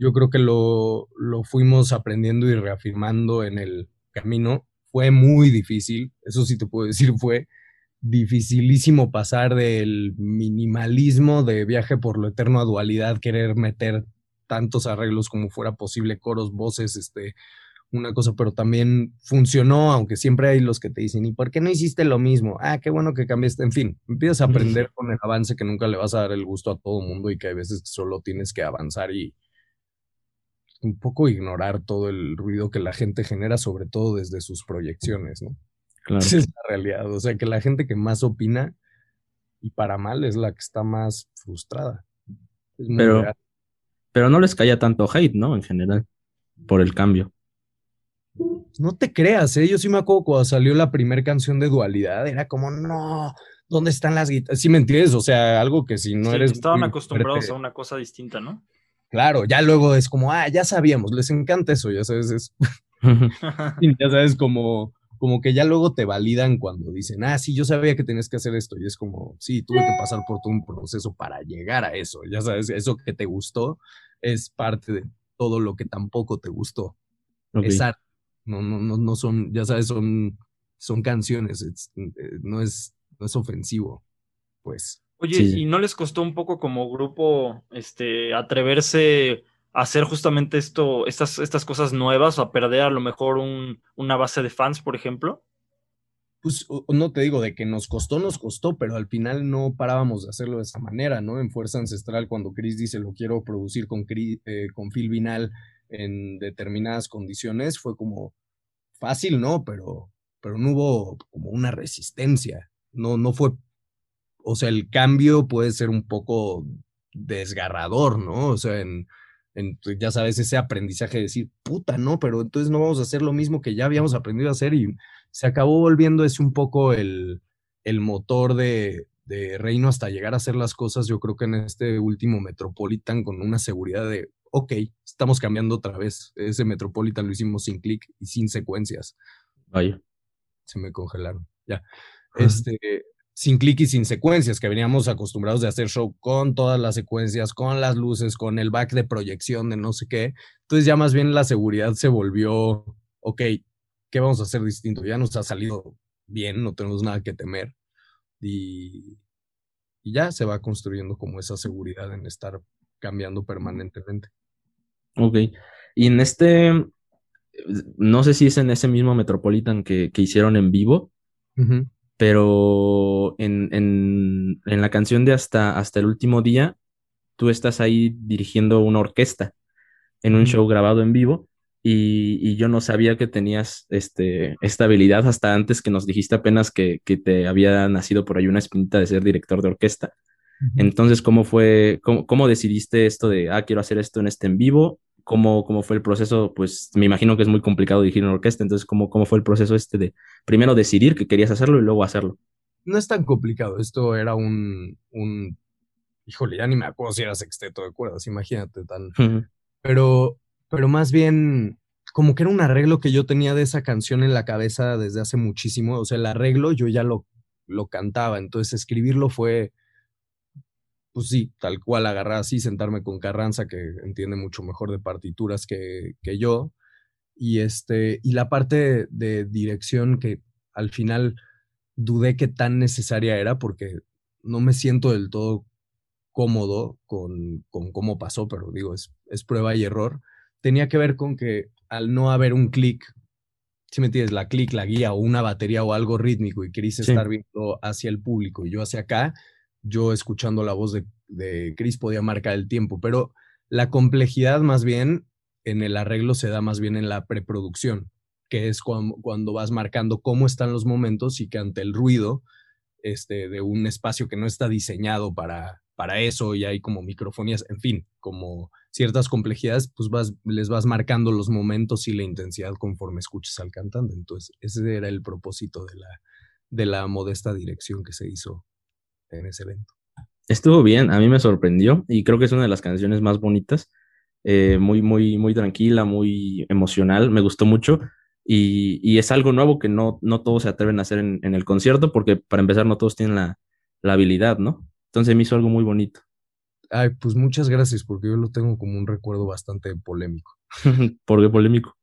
yo creo que lo, lo fuimos aprendiendo y reafirmando en el camino. Fue muy difícil, eso sí te puedo decir, fue dificilísimo pasar del minimalismo de viaje por lo eterno a dualidad, querer meter tantos arreglos como fuera posible, coros, voces, este, una cosa, pero también funcionó, aunque siempre hay los que te dicen, ¿y por qué no hiciste lo mismo? Ah, qué bueno que cambiaste. En fin, empiezas a aprender con el avance que nunca le vas a dar el gusto a todo mundo y que hay veces solo tienes que avanzar y un poco ignorar todo el ruido que la gente genera, sobre todo desde sus proyecciones, ¿no? Claro. Esa es la realidad. O sea, que la gente que más opina y para mal es la que está más frustrada. Es muy pero, pero no les caía tanto hate, ¿no? En general, por el cambio. No te creas, ¿eh? Yo sí me acuerdo cuando salió la primera canción de Dualidad, era como, no, ¿dónde están las guitarras? Sí, me entiendes, o sea, algo que si no eres... Estaban acostumbrados a una cosa distinta, ¿no? Claro, ya luego es como, ah, ya sabíamos, les encanta eso, ya sabes, es... [LAUGHS] [LAUGHS] ya sabes, como como que ya luego te validan cuando dicen, ah, sí, yo sabía que tenías que hacer esto. Y es como, sí, tuve que pasar por todo un proceso para llegar a eso. Ya sabes, eso que te gustó es parte de todo lo que tampoco te gustó. Es arte. No, no, no, no son, ya sabes, son, son canciones. Eh, no, es, no es ofensivo, pues. Oye, ¿y no les costó un poco como grupo este, atreverse a hacer justamente esto, estas, estas cosas nuevas o a perder a lo mejor un, una base de fans, por ejemplo? Pues no te digo de que nos costó, nos costó, pero al final no parábamos de hacerlo de esa manera, ¿no? En Fuerza Ancestral, cuando Chris dice lo quiero producir con, eh, con Phil Vinal en determinadas condiciones, fue como fácil, ¿no? Pero, pero no hubo como una resistencia, no, no fue o sea, el cambio puede ser un poco desgarrador, ¿no? O sea, en, pues, ya sabes, ese aprendizaje de decir, puta, no, pero entonces no vamos a hacer lo mismo que ya habíamos aprendido a hacer y se acabó volviendo ese un poco el, el motor de, de Reino hasta llegar a hacer las cosas, yo creo que en este último Metropolitan con una seguridad de, ok, estamos cambiando otra vez. Ese Metropolitan lo hicimos sin clic y sin secuencias. Vaya. Se me congelaron. Ya. Este, sin clic y sin secuencias, que veníamos acostumbrados de hacer show con todas las secuencias, con las luces, con el back de proyección de no sé qué. Entonces ya más bien la seguridad se volvió, ok, ¿qué vamos a hacer distinto? Ya nos ha salido bien, no tenemos nada que temer. Y, y ya se va construyendo como esa seguridad en estar cambiando permanentemente. Ok. Y en este, no sé si es en ese mismo Metropolitan que, que hicieron en vivo, pero en, en, en, la canción de hasta, hasta el último día, tú estás ahí dirigiendo una orquesta en un show grabado en vivo y, y, yo no sabía que tenías este, esta habilidad hasta antes que nos dijiste apenas que, que te había nacido por ahí una espinita de ser director de orquesta. Entonces, ¿cómo fue, cómo, cómo, decidiste esto de, ah, quiero hacer esto en este en vivo? ¿Cómo, ¿Cómo fue el proceso? Pues me imagino que es muy complicado dirigir una orquesta, entonces, ¿cómo, ¿cómo fue el proceso este de primero decidir que querías hacerlo y luego hacerlo? No es tan complicado, esto era un, un híjole, ya ni me acuerdo si era sexteto de cuerdas, imagínate tan. Pero, pero más bien, como que era un arreglo que yo tenía de esa canción en la cabeza desde hace muchísimo. O sea, el arreglo yo ya lo, lo cantaba, entonces escribirlo fue pues sí, tal cual, agarrar así, sentarme con Carranza, que entiende mucho mejor de partituras que, que yo. Y, este, y la parte de, dirección que al final dudé que tan necesaria era porque no me siento del todo cómodo con, con cómo pasó, pero digo, es, es prueba y error. Tenía que ver con que al no haber un clic, si me entiendes, la clic, la guía o una batería o algo rítmico y querías estar viendo hacia el público y yo hacia acá, yo escuchando la voz de, de Chris podía marcar el tiempo, pero la complejidad más bien en el arreglo se da más bien en la preproducción, que es cuando, cuando vas marcando cómo están los momentos y que ante el ruido este, de un espacio que no está diseñado para, para eso y hay como microfonías, en fin, como ciertas complejidades, pues vas, les vas marcando los momentos y la intensidad conforme escuches al cantante. Entonces, ese era el propósito de la, de la modesta dirección que se hizo en ese evento. Estuvo bien, a mí me sorprendió y creo que es una de las canciones más bonitas, eh, muy, muy, muy tranquila, muy emocional, me gustó mucho y, y, es algo nuevo que no, no todos se atreven a hacer en, en el concierto porque para empezar no todos tienen la, la, habilidad, ¿no? Entonces me hizo algo muy bonito. Ay, pues muchas gracias porque yo lo tengo como un recuerdo bastante polémico. [LAUGHS] ¿Por qué polémico?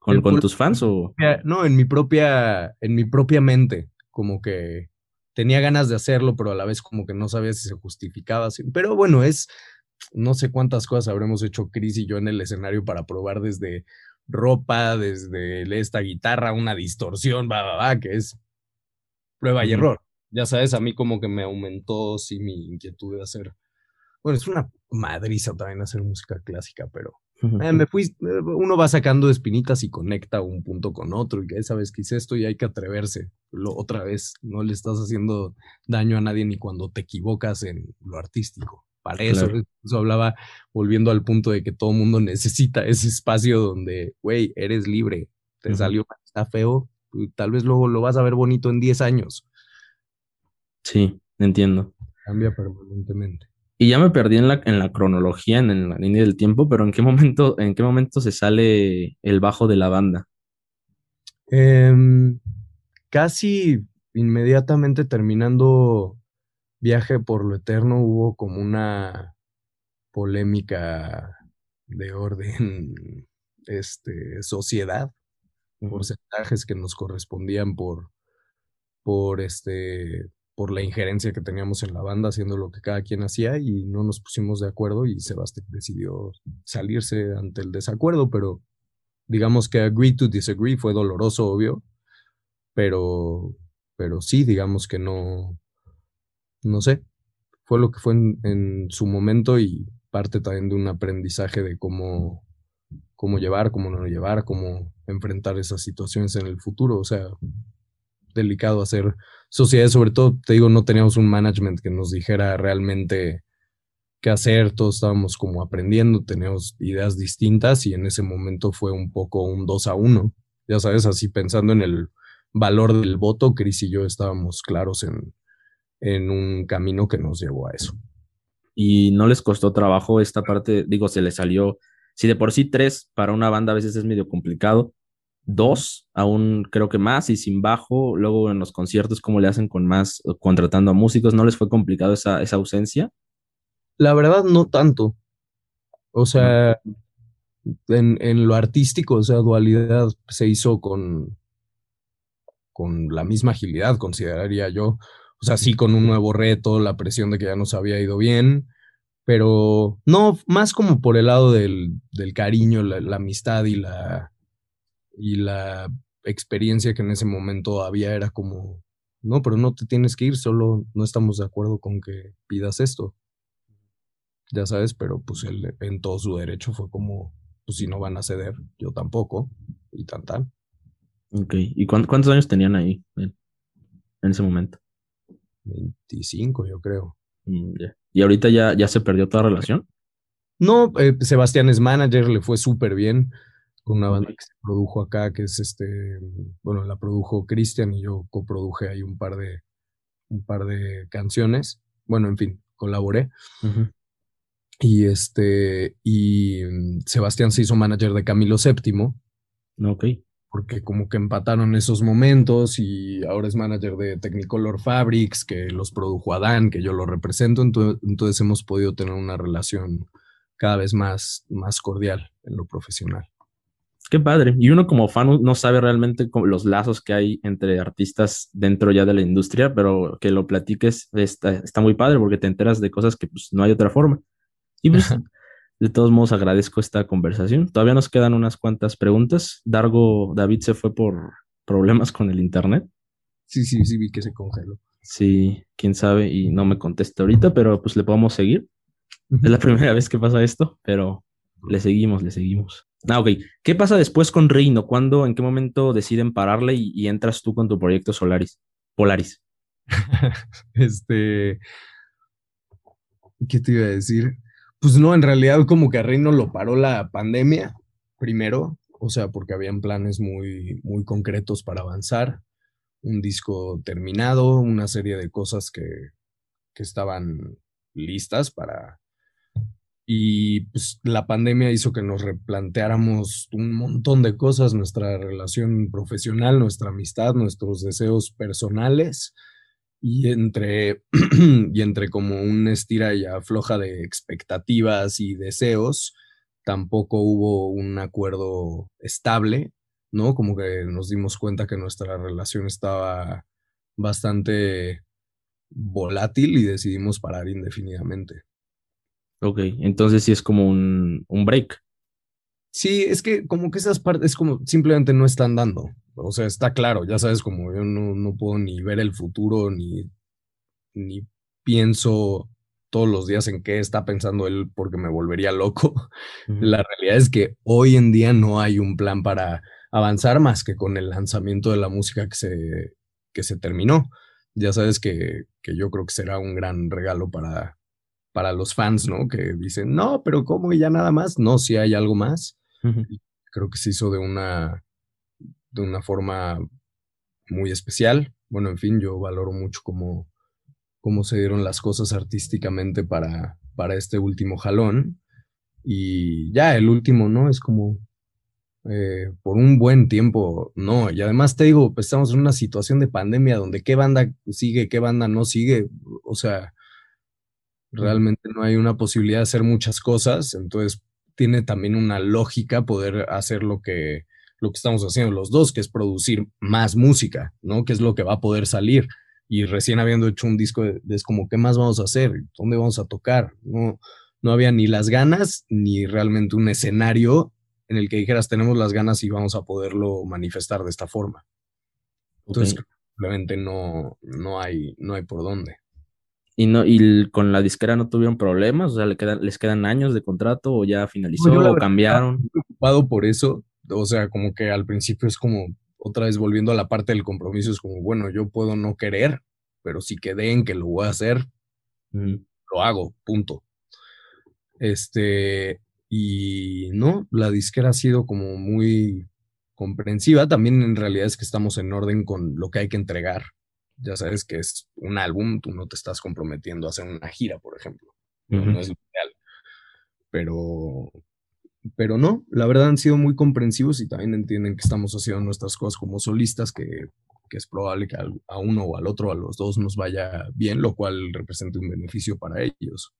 ¿Con, ¿con tus fans o...? No, en mi propia, en mi propia mente, como que tenía ganas de hacerlo, pero a la vez como que no sabía si se justificaba. Pero bueno, es, no sé cuántas cosas habremos hecho Chris y yo en el escenario para probar desde ropa, desde esta guitarra, una distorsión, va, va, va, que es prueba y error. Ya sabes, a mí como que me aumentó sí mi inquietud de hacer. Bueno, es una madriza también hacer música clásica, pero eh, me fui, eh, uno va sacando espinitas y conecta un punto con otro y que sabes que hice esto y hay que atreverse. Lo, otra vez, no le estás haciendo daño a nadie ni cuando te equivocas en lo artístico. Para eso, eso hablaba volviendo al punto de que todo mundo [LAUGHS] necesita ese espacio donde, güey, eres libre, te salió, está feo, tal vez luego lo vas a ver bonito en 10 años. Sí, entiendo. Cambia permanentemente. Y ya me perdí en la, en la cronología, en, la línea del tiempo, pero ¿en qué momento, en qué momento se sale el bajo de la banda? Em, casi inmediatamente terminando Viaje por lo Eterno hubo como una polémica de orden este, sociedad, porcentajes que nos correspondían por, por, este, por la injerencia que teníamos en la banda, haciendo lo que cada quien hacía y no nos pusimos de acuerdo y Sebastián decidió salirse ante el desacuerdo, pero digamos que agree to disagree fue doloroso, obvio, pero, pero sí, digamos que no, no sé, fue lo que fue en, su momento y parte también de un aprendizaje de cómo, cómo llevar, cómo no llevar, cómo enfrentar esas situaciones en el futuro. O sea, delicado hacer sociedades, sobre todo, te digo, no teníamos un management que nos dijera realmente qué hacer, todos estábamos como aprendiendo, teníamos ideas distintas y en ese momento fue un poco un 2 a 1, ya sabes, así pensando en el valor del voto, Cris y yo estábamos claros en, en un camino que nos llevó a eso. Y no les costó trabajo esta parte, digo, se les salió si de por sí tres para una banda a veces es medio complicado, dos aún creo que más y sin bajo, luego en los conciertos cómo le hacen con más, contratando a músicos, ¿no les fue complicado esa, esa ausencia? La verdad no tanto. O sea, en, en, lo artístico, o sea, dualidad se hizo con, con la misma agilidad, consideraría yo. O sea, sí con un nuevo reto, la presión de que ya nos había ido bien, pero no, más como por el lado del, del cariño, la, amistad y la, y la experiencia que en ese momento había era como, no, pero no te tienes que ir, solo no estamos de acuerdo con que pidas esto. Ya sabes, pero pues él en todo su derecho fue como, pues si no van a ceder, yo tampoco, y tan tan. Ok, ¿y cuántos años tenían ahí en, ese momento? 25, yo creo. Mm, ¿Y ahorita ya, ya se perdió toda relación? No, eh, Sebastián es manager, le fue súper bien con una banda que se produjo acá, que es este, bueno, la produjo Cristian y yo coproduje ahí un par de, un par de canciones. Bueno, en fin, colaboré. Y este, y mm, Sebastián se hizo manager de Camilo VII. Ok porque como que empataron esos momentos y ahora es manager de Technicolor Fabrics, que los produjo Adán, que yo lo represento, entonces, hemos podido tener una relación cada vez más, más cordial en lo profesional. Qué padre. Y uno como fan no sabe realmente los lazos que hay entre artistas dentro ya de la industria, pero que lo platiques está, está muy padre porque te enteras de cosas que pues no hay otra forma. Y pues de todos modos, agradezco esta conversación. Todavía nos quedan unas cuantas preguntas. Dargo, David se fue por problemas con el internet. Sí, sí, sí, vi que se congeló. Sí, quién sabe, y no me contesta ahorita, pero pues le podemos seguir. Es la primera vez que pasa esto, pero le seguimos, le seguimos. Ah, ok. ¿Qué pasa después con Reino? ¿Cuándo, en qué momento deciden pararle y, entras tú con tu proyecto Solaris? Polaris. [LAUGHS] este. ¿Qué te iba a decir? Pues no, en realidad como que a Reino lo paró la pandemia primero, o sea, porque habían planes muy, muy concretos para avanzar, un disco terminado, una serie de cosas que, que estaban listas para... Y pues la pandemia hizo que nos replanteáramos un montón de cosas, nuestra relación profesional, nuestra amistad, nuestros deseos personales y entre, [CLEARS THROAT] y entre como un estira y afloja de expectativas y deseos, tampoco hubo un acuerdo estable, ¿no? Como que nos dimos cuenta que nuestra relación estaba bastante volátil y decidimos parar indefinidamente. Ok, entonces sí es como un, un break. Sí, es que como que esas partes como simplemente no están dando. O sea, está claro, ya sabes, como yo no, no puedo ni ver el futuro, ni, ni pienso todos los días en qué está pensando él porque me volvería loco. [LAUGHS] La realidad es que hoy en día no hay un plan para avanzar más que con el lanzamiento de la música que se, que se terminó. Ya sabes que, que yo creo que será un gran regalo para, para los fans, ¿no? Que dicen, no, pero ¿cómo? Y ya nada más. No, si hay algo más. Creo que se hizo de una, de una forma muy especial. Bueno, en fin, yo valoro mucho cómo, cómo se dieron las cosas artísticamente para, para este último jalón. Y ya, el último, ¿no? Es como eh, por un buen tiempo, no. Y además te digo, pues estamos en una situación de pandemia donde qué banda sigue, qué banda no sigue. O sea, realmente no hay una posibilidad de hacer muchas cosas. Entonces, tiene también una lógica poder hacer lo que, lo que estamos haciendo los dos, que es producir más música, ¿no? Que es lo que va a poder salir. Y recién habiendo hecho un disco, es como, ¿qué más vamos a hacer? ¿Dónde vamos a tocar? No, no había ni las ganas, ni realmente un escenario en el que dijeras, tenemos las ganas y vamos a poderlo manifestar de esta forma. Entonces, simplemente no, no, hay, no hay por dónde. ¿Y, no, ¿Y con la disquera no tuvieron problemas? O sea, ¿le quedan, ¿les quedan años de contrato o ya finalizó o cambiaron? Estoy preocupado por eso. O sea, como que al principio es como, otra vez volviendo a la parte del compromiso, es como, bueno, yo puedo no querer, pero si quedé en que lo voy a hacer, lo hago, punto. Este, y no, la disquera ha sido como muy comprensiva. También en realidad es que estamos en orden con lo que hay que entregar. Ya sabes que es un álbum, tú no te estás comprometiendo a hacer una gira, por ejemplo. No es ideal. Pero, pero no, la verdad han sido muy comprensivos y también entienden que estamos haciendo nuestras cosas como solistas, que, es probable que a uno o al otro, a los dos nos vaya bien, lo cual represente un beneficio para ellos.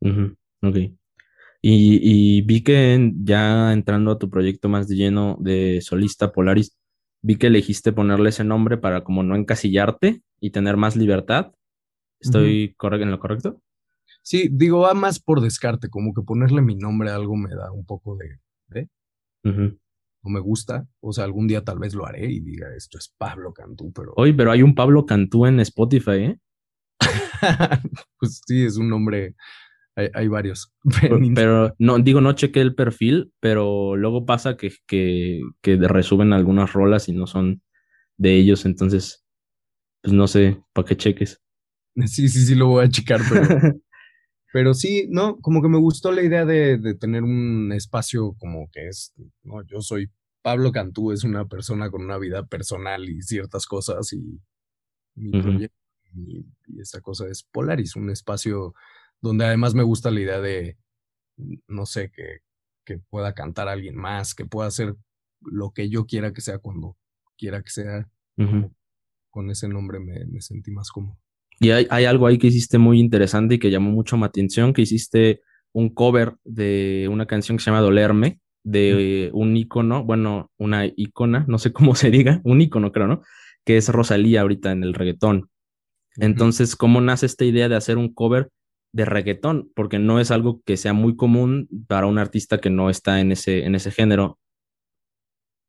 Ok. Y, vi que ya entrando a tu proyecto más de lleno de solista Polaris, vi que elegiste ponerle ese nombre para como no encasillarte y tener más libertad. ¿Estoy en lo correcto? Sí, digo, va más por descarte, como que ponerle mi nombre a algo me da un poco de... ¿eh? No me gusta, o sea, algún día tal vez lo haré y diga, esto es Pablo Cantú, pero... Oye, pero hay un Pablo Cantú en Spotify, ¿eh? [LAUGHS] pues sí, es un nombre hay, varios. [LAUGHS] Pero, no, digo, no chequé el perfil, pero luego pasa que, que, que resuben algunas rolas y no son de ellos, entonces, pues no sé, ¿para qué cheques? [LAUGHS] Sí, sí, sí, lo voy a checar, pero, [LAUGHS] pero sí, no, como que me gustó la idea de, de, tener un espacio como que es, no, yo soy Pablo Cantú, es una persona con una vida personal y ciertas cosas y mi proyecto y, y esta cosa es Polaris, un espacio donde además me gusta la idea de, no sé, que, que pueda cantar alguien más, que pueda hacer lo que yo quiera que sea cuando quiera que sea. Con ese nombre me, me, sentí más cómodo. Y hay, hay, algo ahí que hiciste muy interesante y que llamó mucho mi atención, que hiciste un cover de una canción que se llama Dolerme, de un ícono, bueno, una ícona, no sé cómo se diga, un ícono creo, ¿no? Que es Rosalía ahorita en el reggaetón. Entonces, ¿cómo nace esta idea de hacer un cover de reggaetón, porque no es algo que sea muy común para un artista que no está en ese, en ese género.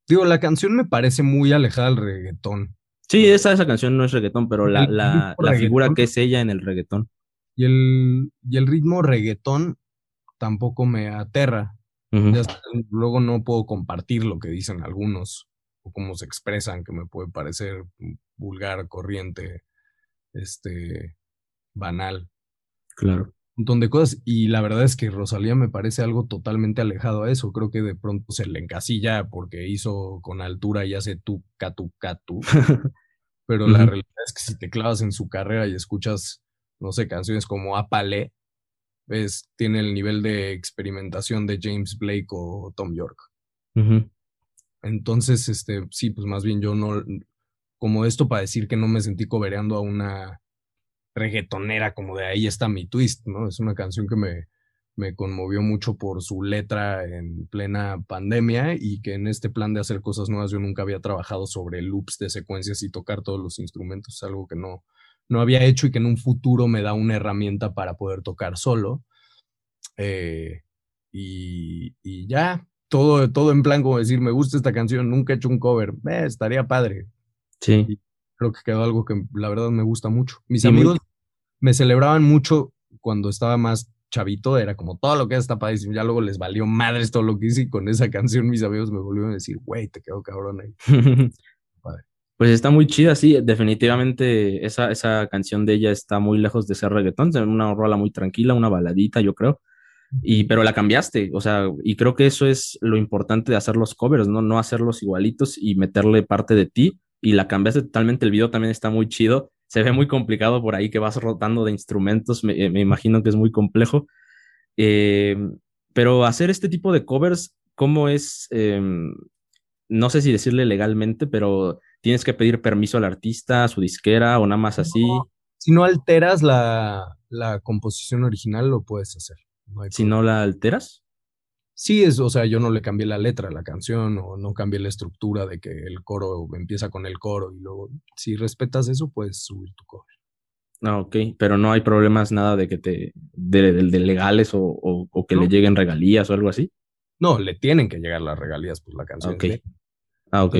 Digo, la canción me parece muy alejada del reggaetón. Sí, esa, esa canción no es reggaetón, pero la, la, la figura que es ella en el reggaetón. Y el, y el ritmo reggaetón tampoco me aterra. luego no puedo compartir lo que dicen algunos o cómo se expresan, que me puede parecer vulgar, corriente, este, banal. Claro. Un montón de cosas. Y la verdad es que Rosalía me parece algo totalmente alejado a eso. Creo que de pronto se le encasilla porque hizo con altura y hace tu catu catu. [LAUGHS] Pero la realidad es que si te clavas en su carrera y escuchas, no sé, canciones como Apale, ves, tiene el nivel de experimentación de James Blake o Tom York. Entonces, este, sí, pues más bien yo no, como esto para decir que no me sentí cobereando a una reggaetonera, como de ahí está mi twist, ¿no? Es una canción que me, me conmovió mucho por su letra en plena pandemia y que en este plan de hacer cosas nuevas yo nunca había trabajado sobre loops de secuencias y tocar todos los instrumentos, algo que no, no había hecho y que en un futuro me da una herramienta para poder tocar solo. Eh, y, y, ya, todo, todo en plan como decir, me gusta esta canción, nunca he hecho un cover, eh, estaría padre. Sí creo que quedó algo que la verdad me gusta mucho. Mis amigos me celebraban mucho cuando estaba más chavito, era como todo lo que está padrísimo. Ya luego les valió madres todo lo que hice y con esa [LAUGHS] canción mis amigos me volvieron a decir, güey, te quedó cabrón ahí. [LAUGHS] Pues está muy chida, sí, definitivamente esa, esa canción de ella está muy lejos de ser reggaetón, es una rola muy tranquila, una baladita, yo creo. Y, pero la cambiaste, o sea, y creo que eso es lo importante de hacer los covers, ¿no? No hacerlos igualitos y meterle parte de ti y la cambiaste totalmente. El video también está muy chido. Se ve muy complicado por ahí que vas rotando de instrumentos. Me, eh, imagino que es muy complejo. Em, pero hacer este tipo de covers, ¿cómo es? Em, no sé si decirle legalmente, pero tienes que pedir permiso al artista, a su disquera o nada más así. si no alteras la, la, composición original, lo puedes hacer. si no la alteras. Sí, es, o sea, yo no le cambié la letra a la canción o no cambié la estructura de que el coro empieza con el coro y luego, si respetas eso, puedes subir tu cover. Ah, ok, pero no hay problemas nada de que te, de, de, legales o, o, que le lleguen regalías o algo así. No, le tienen que llegar las regalías, pues la canción. Ok. Ah, ok.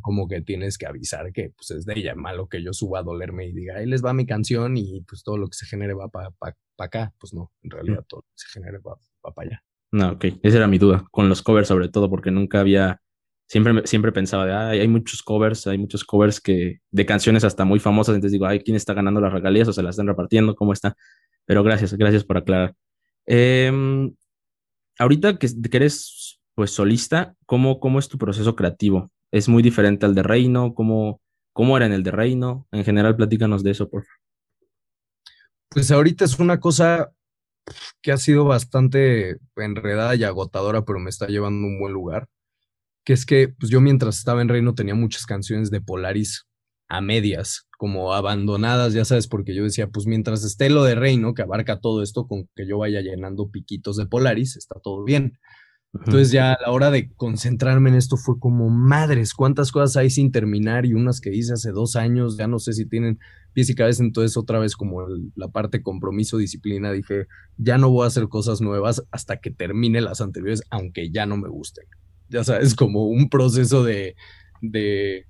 como que tienes que avisar que pues es de ella, malo que yo suba a dolerme y diga, ahí les va mi canción y pues todo lo que se genere va para pa, acá. Pues no, en realidad todo lo que se genere va, va para allá. No, ok, esa era mi duda, con los covers sobre todo, porque nunca había, siempre, siempre pensaba de, ay, hay muchos covers, hay muchos covers que, de canciones hasta muy famosas, entonces digo, ay, ¿quién está ganando las regalías o se las están repartiendo? ¿Cómo está? Pero gracias, gracias por aclarar. Em, ahorita que, eres, pues, solista, ¿cómo, ¿cómo es tu proceso creativo? ¿Es muy diferente al de Reino? ¿Cómo, cómo era en el de Reino? En general, platícanos de eso, por favor. Pues ahorita es una cosa que ha sido bastante enredada y agotadora, pero me está llevando a un buen lugar, que es que pues yo mientras estaba en Reino tenía muchas canciones de Polaris a medias, como abandonadas, ya sabes, porque yo decía, pues mientras esté lo de Reino, que abarca todo esto, con que yo vaya llenando piquitos de Polaris, está todo bien. Entonces ya a la hora de concentrarme en esto fue como, madres, cuántas cosas hay sin terminar y unas que hice hace dos años, ya no sé si tienen pies y cabeza, entonces otra vez como la parte compromiso, disciplina, dije, ya no voy a hacer cosas nuevas hasta que termine las anteriores, aunque ya no me gusten. Ya sabes, como un proceso de, de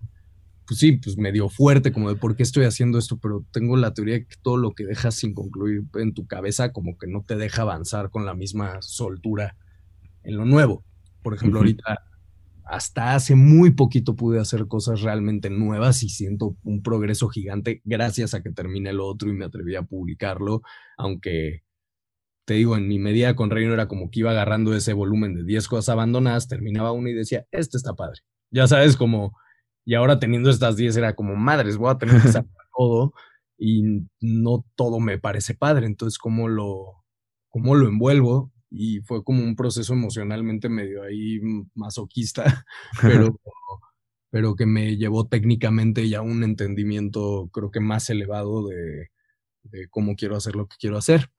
pues sí, pues medio fuerte, como de por qué estoy haciendo esto, pero tengo la teoría de que todo lo que dejas sin concluir en tu cabeza como que no te deja avanzar con la misma soltura en lo nuevo. Por ejemplo, ahorita hasta hace muy poquito pude hacer cosas realmente nuevas y siento un progreso gigante gracias a que terminé el otro y me atreví a publicarlo, aunque te digo, en mi medida con Reino era como que iba agarrando ese volumen de 10 cosas abandonadas, terminaba uno y decía, este está padre. Ya sabes, como, y ahora teniendo estas 10 era como, madres, voy a tener que sacar [LAUGHS] todo y no todo me parece padre, entonces, ¿cómo lo, cómo lo envuelvo? Y fue como un proceso emocionalmente medio ahí masoquista, [LAUGHS] pero, pero que me llevó técnicamente ya a un entendimiento creo que más elevado de, cómo quiero hacer lo que quiero hacer.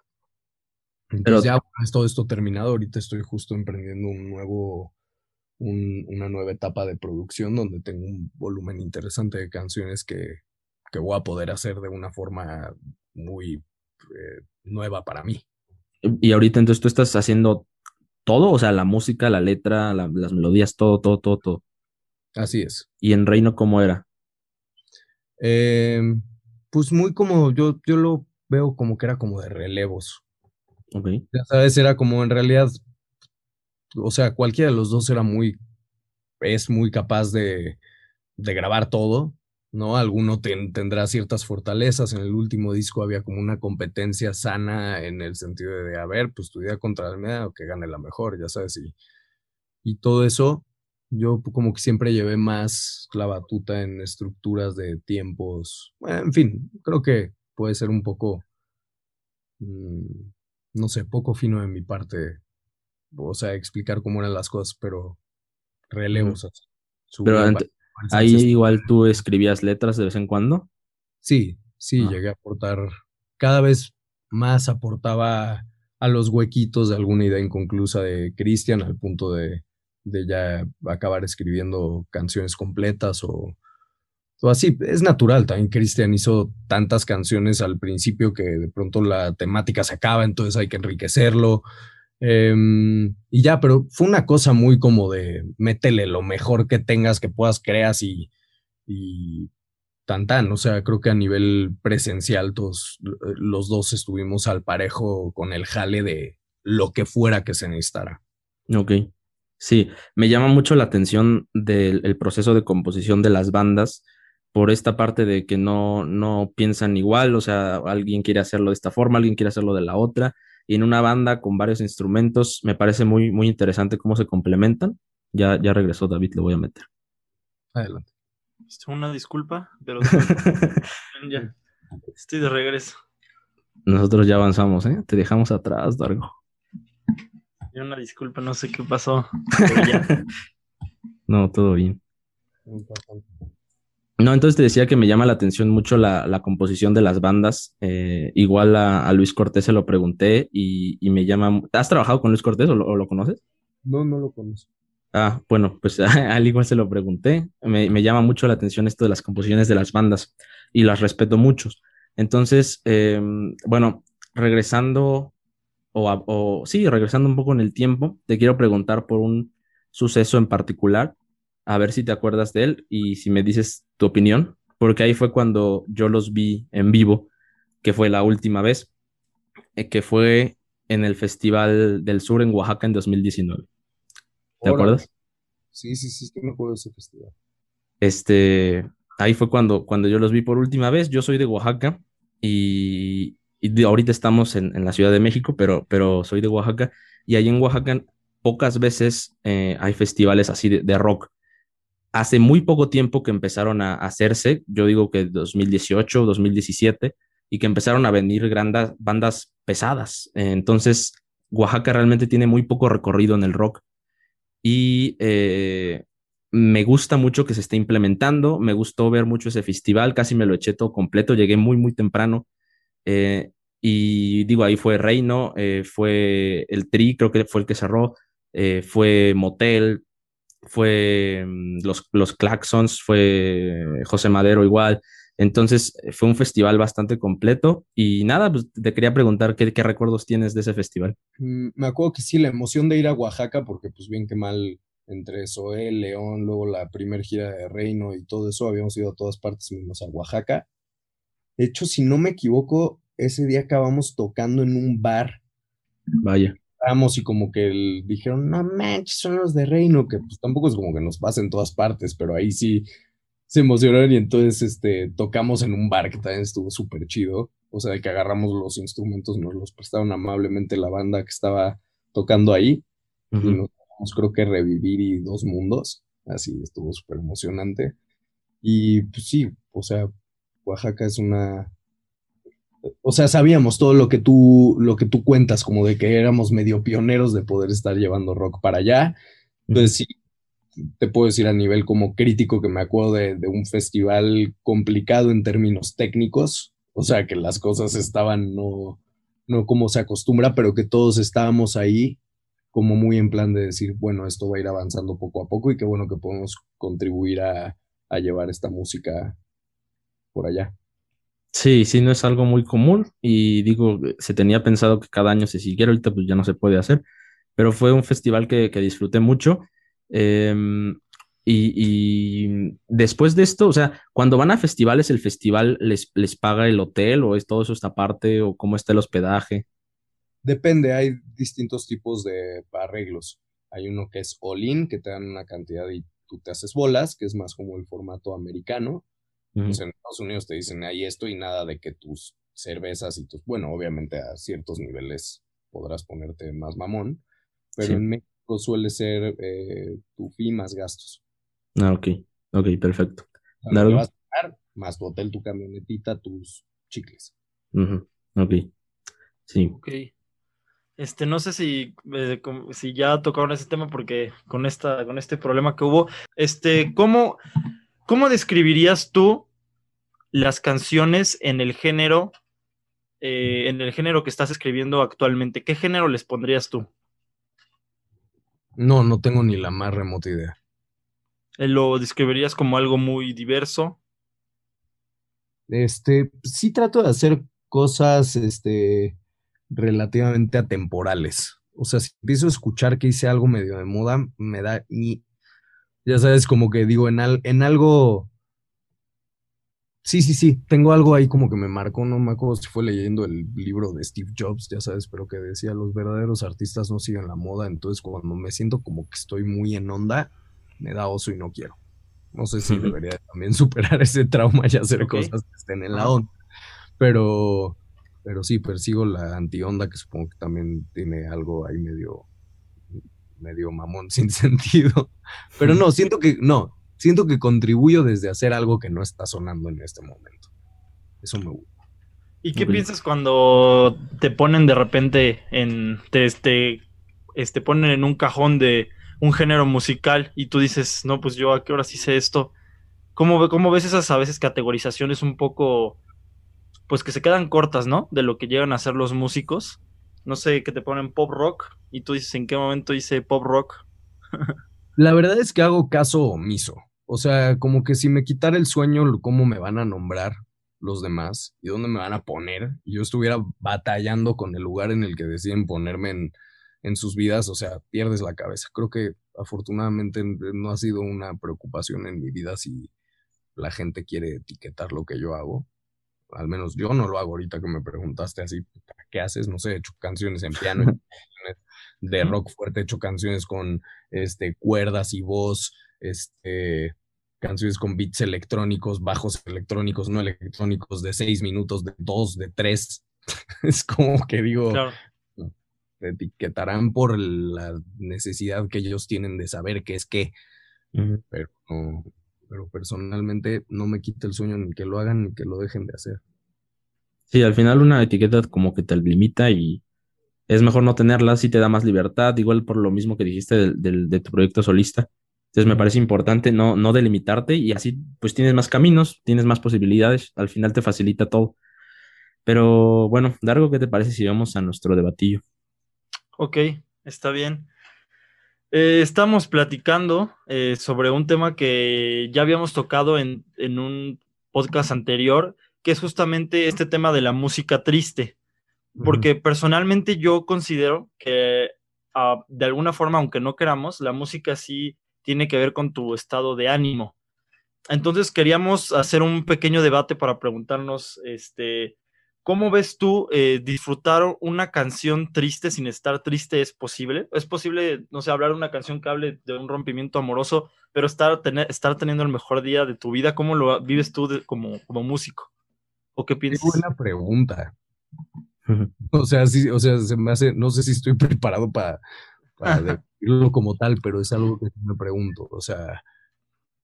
Entonces ya todo esto terminado, ahorita estoy justo emprendiendo un nuevo, una nueva etapa de producción donde tengo un volumen interesante de canciones que, que voy a poder hacer de una forma muy eh, nueva para mí. Y ahorita entonces tú estás haciendo todo, o sea, la música, la letra, las melodías, todo, todo, todo, todo. Así es. ¿Y en Reino cómo era? Em, pues muy como, yo, yo lo veo como que era como de relevos. Ok. Ya sabes, era como en realidad, o sea, cualquiera de los dos era muy, es muy capaz de, de grabar todo, ¿no? Alguno tendrá ciertas fortalezas. En el último disco había como una competencia sana en el sentido de, a ver, pues tu idea contra la o que gane la mejor, ya sabes, y, y todo eso, yo como que siempre llevé más la batuta en estructuras de tiempos, en fin, creo que puede ser un poco, mm, no sé, poco fino de mi parte, o sea, explicar cómo eran las cosas, pero relevos. Pero Ahí igual tú escribías letras de vez en cuando. Sí, sí, ah. llegué a aportar, cada vez más aportaba a los huequitos de alguna idea inconclusa de Cristian al punto de, de, ya acabar escribiendo canciones completas o, o así. Es natural, también Cristian hizo tantas canciones al principio que de pronto la temática se acaba, entonces hay que enriquecerlo. Em, y ya, pero fue una cosa muy como de métele lo mejor que tengas, que puedas, creas y, y tan tan. O sea, creo que a nivel presencial todos eh, los dos estuvimos al parejo con el jale de lo que fuera que se necesitara. Ok. Sí, me llama mucho la atención del proceso de composición de las bandas por esta parte de que no, no piensan igual, o sea, alguien quiere hacerlo de esta forma, alguien quiere hacerlo de la otra, y en una banda con varios instrumentos. Me parece muy, muy interesante cómo se complementan. Ya, ya regresó David, le voy a meter. Adelante. Una disculpa, pero [LAUGHS] ya estoy de regreso. Nosotros ya avanzamos, ¿eh? Te dejamos atrás, Dargo. Una disculpa, no sé qué pasó. [LAUGHS] no, todo bien. No, entonces te decía que me llama la atención mucho la, composición de las bandas. Eh, igual a, Luis Cortés se lo pregunté y, me llama. ¿Has trabajado con Luis Cortés o lo, conoces? No, no lo conozco. Ah, bueno, pues [LAUGHS] al igual se lo pregunté. Me, me, llama mucho la atención esto de las composiciones de las bandas y las respeto mucho. Entonces, eh, bueno, regresando, o, o, sí, regresando un poco en el tiempo, te quiero preguntar por un suceso en particular, a ver si te acuerdas de él y si me dices tu opinión, porque ahí fue cuando yo los vi en vivo, que fue la última vez, eh, que fue en el Festival del Sur en Oaxaca en 2019. ¿Te acuerdas? Sí, sí, sí, me acuerdo de ese festival. Este, ahí fue cuando, cuando yo los vi por última vez. Yo soy de Oaxaca y, y ahorita estamos en, en, la Ciudad de México, pero, pero soy de Oaxaca y ahí en Oaxaca pocas veces eh, hay festivales así de, de, rock. Hace muy poco tiempo que empezaron a hacerse, yo digo que 2018, 2017, y que empezaron a venir grandes bandas pesadas. Entonces, Oaxaca realmente tiene muy poco recorrido en el rock y eh, me gusta mucho que se esté implementando, me gustó ver mucho ese festival, casi me lo eché todo completo, llegué muy, muy temprano. Eh, y digo, ahí fue Reino, eh, fue el Tri, creo que fue el que cerró, fue Motel, fue mm, los, los Claxons, fue José Madero igual. Entonces fue un festival bastante completo y nada, pues te quería preguntar qué, qué recuerdos tienes de ese festival. Mm, me acuerdo que sí, la emoción de ir a Oaxaca, porque pues bien que mal entre Zoé, León, luego la primer gira de Reino y todo eso, habíamos ido a todas partes menos a Oaxaca. De hecho, si no me equivoco, ese día acabamos tocando en un bar. Vaya. Vamos y como que el, dijeron, no manches, son los de Reino, que pues tampoco es como que nos pasa en todas partes, pero ahí sí se emocionaron y entonces este, tocamos en un bar que también estuvo súper chido. O sea, de que agarramos los instrumentos, nos los prestaron amablemente la banda que estaba tocando ahí. Uh -huh. Y nos damos, creo que Revivir y Dos Mundos. Así estuvo súper emocionante. Y pues sí, o sea, Oaxaca es una. O sea, sabíamos todo lo que tú, lo que tú cuentas, como de que éramos medio pioneros de poder estar llevando rock para allá. Entonces, sí, te puedo decir a nivel como crítico que me acuerdo de, de, un festival complicado en términos técnicos, o sea que las cosas estaban no, no como se acostumbra, pero que todos estábamos ahí como muy en plan de decir, bueno, esto va a ir avanzando poco a poco y qué bueno que podemos contribuir a, a llevar esta música por allá. Sí, sí, no es algo muy común y digo, se tenía pensado que cada año se siguiera, ahorita pues ya no se puede hacer, pero fue un festival que, que disfruté mucho eh, y, y, después de esto, o sea, cuando van a festivales, ¿el festival les, les paga el hotel o es todo eso esta parte o cómo está el hospedaje? Depende, hay distintos tipos de arreglos. Hay uno que es all-in, que te dan una cantidad y tú te haces bolas, que es más como el formato americano. Uh -huh. pues en Estados Unidos te dicen, hay esto y nada de que tus cervezas y tus, bueno, obviamente a ciertos niveles podrás ponerte más mamón, pero sí. en México suele ser eh, tu fee más gastos. Ah, ok, ok, perfecto. O sea, vas a pagar, más tu hotel, tu camionetita, tus chicles. Uh -huh. Ok, sí. Ok. Este, no sé si, eh, si ya tocaron ese tema porque con, esta, con este problema que hubo, este, ¿cómo, ¿cómo describirías tú las canciones en el género, eh, en el género que estás escribiendo actualmente? ¿Qué género les pondrías tú? No, no tengo ni la más remota idea. Eh, ¿Lo describirías como algo muy diverso? Este, sí trato de hacer cosas, este, relativamente atemporales. O sea, si empiezo a escuchar que hice algo medio de moda, me da ni, ya sabes, como que digo, en, al, en algo, sí, sí, sí, tengo algo ahí como que me marcó, no me acuerdo si fue leyendo el libro de Steve Jobs, ya sabes, pero que decía, los verdaderos artistas no siguen la moda, entonces cuando me siento como que estoy muy en onda, me da oso y no quiero. No sé si debería también [LAUGHS] superar ese trauma y hacer okay. cosas que estén en la onda, pero pero sí persigo la anti-onda, que supongo que también tiene algo ahí medio, medio mamón [LAUGHS] sin sentido. Pero no, siento que, no, siento que contribuyo desde hacer algo que no está sonando en este momento. Eso me gusta. ¿Y qué piensas cuando te ponen de repente en, te, este, este, ponen en un cajón de un género musical y tú dices, no, pues yo a qué hora hice esto? ¿Cómo, ¿Cómo ves esas a veces categorizaciones un poco pues que se quedan cortas, ¿no? De lo que llegan a ser los músicos. no sé, que te ponen pop rock y tú dices en qué momento hice pop rock. La verdad es que hago caso omiso. O sea, como que si me quitara el sueño, cómo me van a nombrar los demás y dónde me van a poner, y yo estuviera batallando con el lugar en el que deciden ponerme en, en sus vidas, o sea, pierdes la cabeza. Creo que afortunadamente no ha sido una preocupación en mi vida si la gente quiere etiquetar lo que yo hago. Al menos yo no lo hago ahorita que me preguntaste así, ¿qué haces? No sé, he hecho canciones en piano, [LAUGHS] de rock fuerte, he hecho canciones con este, cuerdas y voz, este, canciones con beats electrónicos, bajos electrónicos, no electrónicos, de seis minutos, de dos, de tres. [LAUGHS] es como que digo, te etiquetarán por la necesidad que ellos tienen de saber qué es qué. Pero, pero personalmente no me quita el sueño ni que lo hagan ni que lo dejen de hacer. Sí, al final una etiqueta como que te limita y es mejor no tenerla, si te da más libertad, igual por lo mismo que dijiste de tu proyecto solista. Entonces me parece importante no, no delimitarte y así pues tienes más caminos, tienes más posibilidades, al final te facilita todo. Pero bueno, Dargo, ¿qué te parece si vamos a nuestro debatillo? Ok, está bien. Eh, estamos platicando eh, sobre un tema que ya habíamos tocado en, un podcast anterior, que es justamente este tema de la música triste. Porque personalmente yo considero que ah, de alguna forma, aunque no queramos, la música sí tiene que ver con tu estado de ánimo. Entonces queríamos hacer un pequeño debate para preguntarnos, este, ¿Cómo ves tú eh, disfrutar una canción triste sin estar triste? ¿Es posible? ¿Es posible, no sé, hablar de una canción que hable de un rompimiento amoroso, pero estar, tener, estar teniendo el mejor día de tu vida? ¿Cómo lo vives tú como, como músico? ¿O qué piensas? Es buena pregunta. [LAUGHS] o sea, sí, o sea, se me hace, no sé si estoy preparado para, para decirlo como tal, pero es algo que me pregunto. O sea,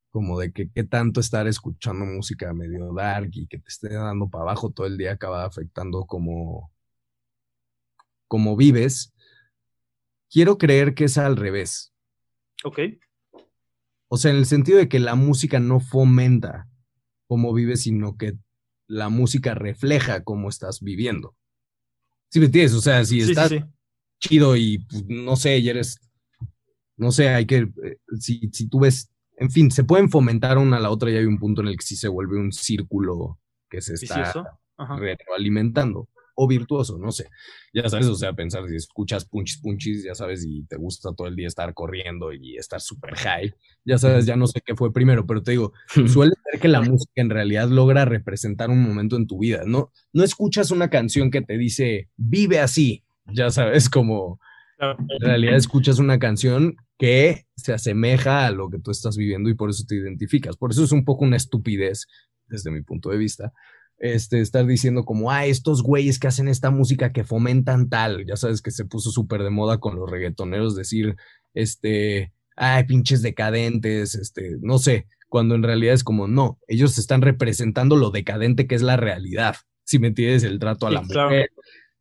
como de que qué tanto estar escuchando música medio dark y que te esté dando para abajo todo el día acaba afectando como, como vives. Quiero creer que es al revés. Ok. O sea, en el sentido de que la música no fomenta cómo vives, sino que la música refleja cómo estás viviendo. ¿Sí me entiendes? O sea, si estás chido y pues, no sé, y eres, no sé, hay que, eh, si, si tú ves en fin, se pueden fomentar una a la otra y hay un punto en el que sí se vuelve un círculo que se está retroalimentando o virtuoso, no sé. Ya sabes, o sea, pensar si escuchas punchis punchis, ya sabes, y te gusta todo el día estar corriendo y estar súper high, ya sabes, ya no sé qué fue primero, pero te digo, [LAUGHS] suele ser que la música en realidad logra representar un momento en tu vida, ¿no? No escuchas una canción que te dice, vive así, ya sabes, como en realidad escuchas una canción que se asemeja a lo que tú estás viviendo y por eso te identificas. Por eso es un poco una estupidez, desde mi punto de vista, este, estar diciendo como, ah, estos güeyes que hacen esta música que fomentan tal, ya sabes que se puso súper de moda con los reggaetoneros decir, este, ay, pinches decadentes, este, no sé, cuando en realidad es como, no, ellos están representando lo decadente que es la realidad. Si me entiendes, el trato a la mujer,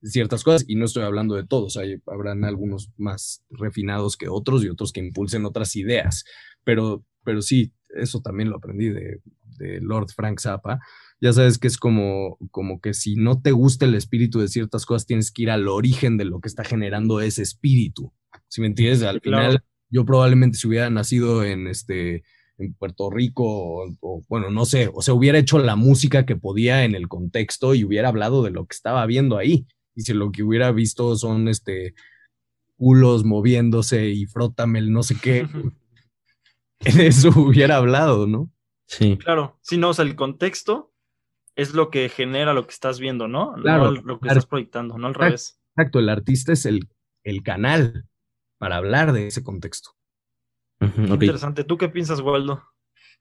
ciertas cosas, y no estoy hablando de todos, hay, habrán algunos más refinados que otros y otros que impulsen otras ideas, pero, pero sí, eso también lo aprendí de, de Lord Frank Zappa. Ya sabes que es como, como que si no te gusta el espíritu de ciertas cosas, tienes que ir al origen de lo que está generando ese espíritu. Si me entiendes, al final yo probablemente si hubiera nacido en este en Puerto Rico o, o, bueno, no sé, o sea, hubiera hecho la música que podía en el contexto y hubiera hablado de lo que estaba viendo ahí y si lo que hubiera visto son este culos moviéndose y frótame el no sé qué, [LAUGHS] en eso hubiera hablado, ¿no? Sí. Claro, si no, o sea, el contexto es lo que genera lo que estás viendo, ¿no? Claro. lo que estás proyectando, no al revés. Exacto, el artista es el, el canal para hablar de ese contexto. Interesante. ¿Tú qué piensas, Waldo?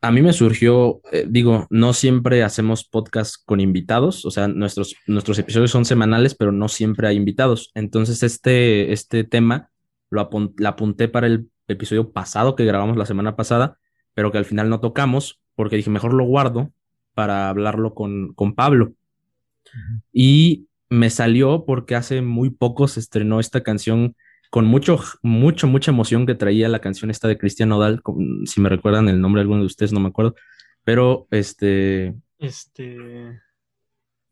A mí me surgió, eh, digo, no siempre hacemos podcast con invitados, o sea, nuestros, nuestros episodios son semanales, pero no siempre hay invitados. Entonces, este, este tema lo apunté para el episodio pasado que grabamos la semana pasada, pero que al final no tocamos, porque dije, mejor lo guardo para hablarlo con, con Pablo. Y me salió porque hace muy poco se estrenó esta canción con mucho, mucho, mucha emoción que traía la canción esta de Cristian Nodal, si me recuerdan el nombre de alguno de ustedes, no me acuerdo, pero este... Este...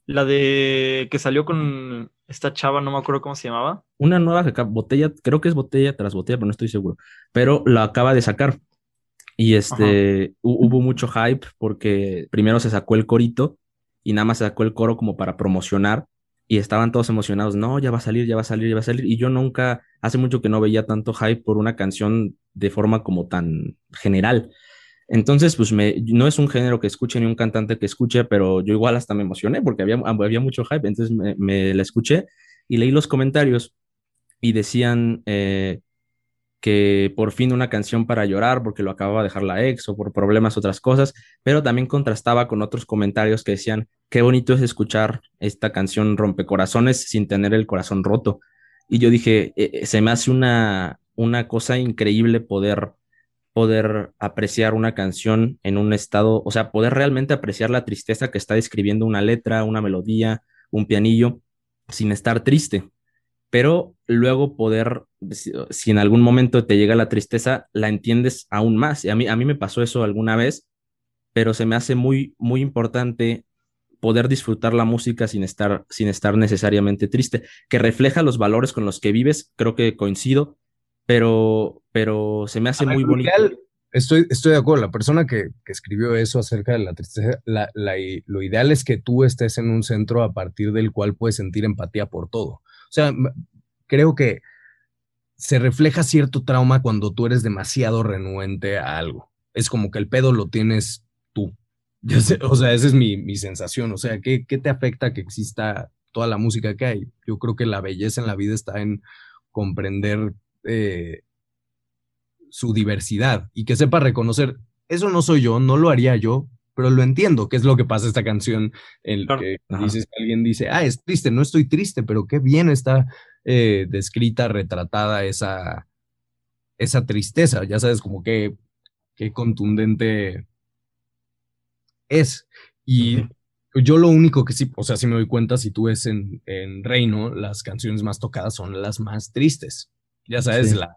La de que salió con esta chava, no me acuerdo cómo se llamaba. Una nueva botella, creo que es botella tras botella, pero no estoy seguro. Pero la acaba de sacar. Y este, hubo mucho hype porque primero se sacó el corito y nada más se sacó el coro como para promocionar y estaban todos emocionados, no, ya va a salir, ya va a salir, ya va a salir. Y yo nunca, hace mucho que no veía tanto hype por una canción de forma como tan general. Entonces, pues me, no es un género que escuche ni un cantante que escuche, pero yo igual hasta me emocioné porque había, había mucho hype. Entonces me, la escuché y leí los comentarios y decían eh, que por fin una canción para llorar porque lo acababa de dejar la ex o por problemas, otras cosas, pero también contrastaba con otros comentarios que decían, qué bonito es escuchar esta canción rompecorazones sin tener el corazón roto. Y yo dije, eh, se me hace una, una cosa increíble poder poder apreciar una canción en un estado, o sea, poder realmente apreciar la tristeza que está describiendo una letra, una melodía, un pianillo, sin estar triste. Pero luego poder, si en algún momento te llega la tristeza, la entiendes aún más. Y a mí, a mí me pasó eso alguna vez, pero se me hace muy, muy importante poder disfrutar la música sin estar, sin estar necesariamente triste, que refleja los valores con los que vives, creo que coincido, pero, pero se me hace muy bonito. estoy, estoy de acuerdo, la persona que, escribió eso acerca de la tristeza, lo ideal es que tú estés en un centro a partir del cual puedes sentir empatía por todo. O sea, creo que se refleja cierto trauma cuando tú eres demasiado renuente a algo. Es como que el pedo lo tienes tú. [LAUGHS] o sea, esa es mi, sensación. O sea, ¿qué, ¿qué te afecta que exista toda la música que hay? Yo creo que la belleza en la vida está en comprender eh, su diversidad y que sepa reconocer, eso no soy yo, no lo haría yo, pero lo entiendo, que es lo que pasa esta canción, en que dices que alguien dice, ah, es triste, no estoy triste, pero qué bien está eh, descrita, retratada esa, esa tristeza, ya sabes, como que qué contundente es. Y yo lo único que sí, o sea, si me doy cuenta, si tú ves en, en Reino, las canciones más tocadas son las más tristes ya sabes, la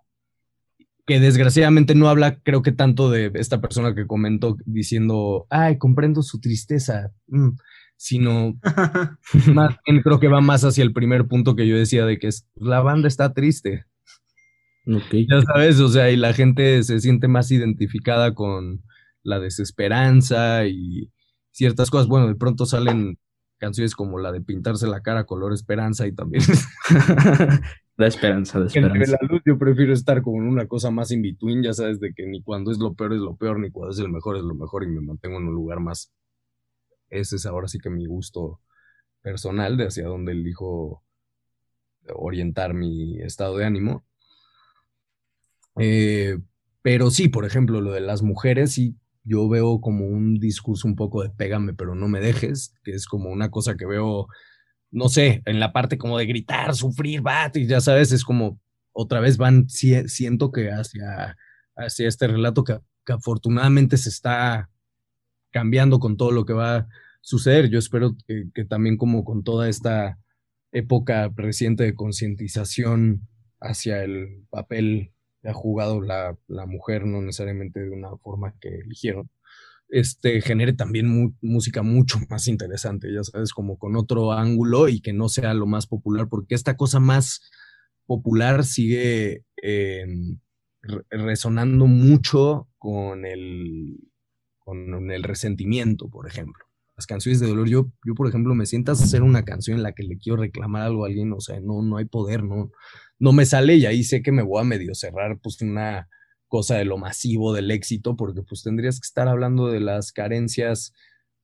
que desgraciadamente no habla, creo que tanto de esta persona que comentó diciendo, ay, comprendo su tristeza, mm", sino [LAUGHS] más creo que va más hacia el primer punto que yo decía de que es, la banda está triste. Ya sabes, o sea, y la gente se siente más identificada con la desesperanza y ciertas cosas. Bueno, de pronto salen canciones como la de pintarse la cara color esperanza y también [LAUGHS] [LAUGHS] Da esperanza, da esperanza. la luz yo prefiero estar como en una cosa más in between, ya sabes, de que ni cuando es lo peor es lo peor, ni cuando es el mejor es lo mejor y me mantengo en un lugar más. Ese es ahora sí que mi gusto personal de hacia dónde elijo orientar mi estado de ánimo. Eh, pero sí, por ejemplo, lo de las mujeres, sí, yo veo como un discurso un poco de pégame, pero no me dejes, que es como una cosa que veo no sé, en la parte como de gritar, sufrir, bat, y ya sabes, es como otra vez van, siento que hacia, hacia este relato que, afortunadamente se está cambiando con todo lo que va a suceder. Yo espero que, también como con toda esta época reciente de concientización hacia el papel que ha jugado la, la, mujer, no necesariamente de una forma que eligieron, este, genere también música mucho más interesante, ya sabes, como con otro ángulo y que no sea lo más popular, porque esta cosa más popular sigue em, resonando mucho con el, con el resentimiento, por ejemplo. Las canciones de dolor, yo, yo por ejemplo, me sientas a hacer una canción en la que le quiero reclamar algo a alguien, o sea, no, no hay poder, no, no me sale y ahí sé que me voy a medio cerrar, pues una, cosa de lo masivo del éxito, porque pues tendrías que estar hablando de las carencias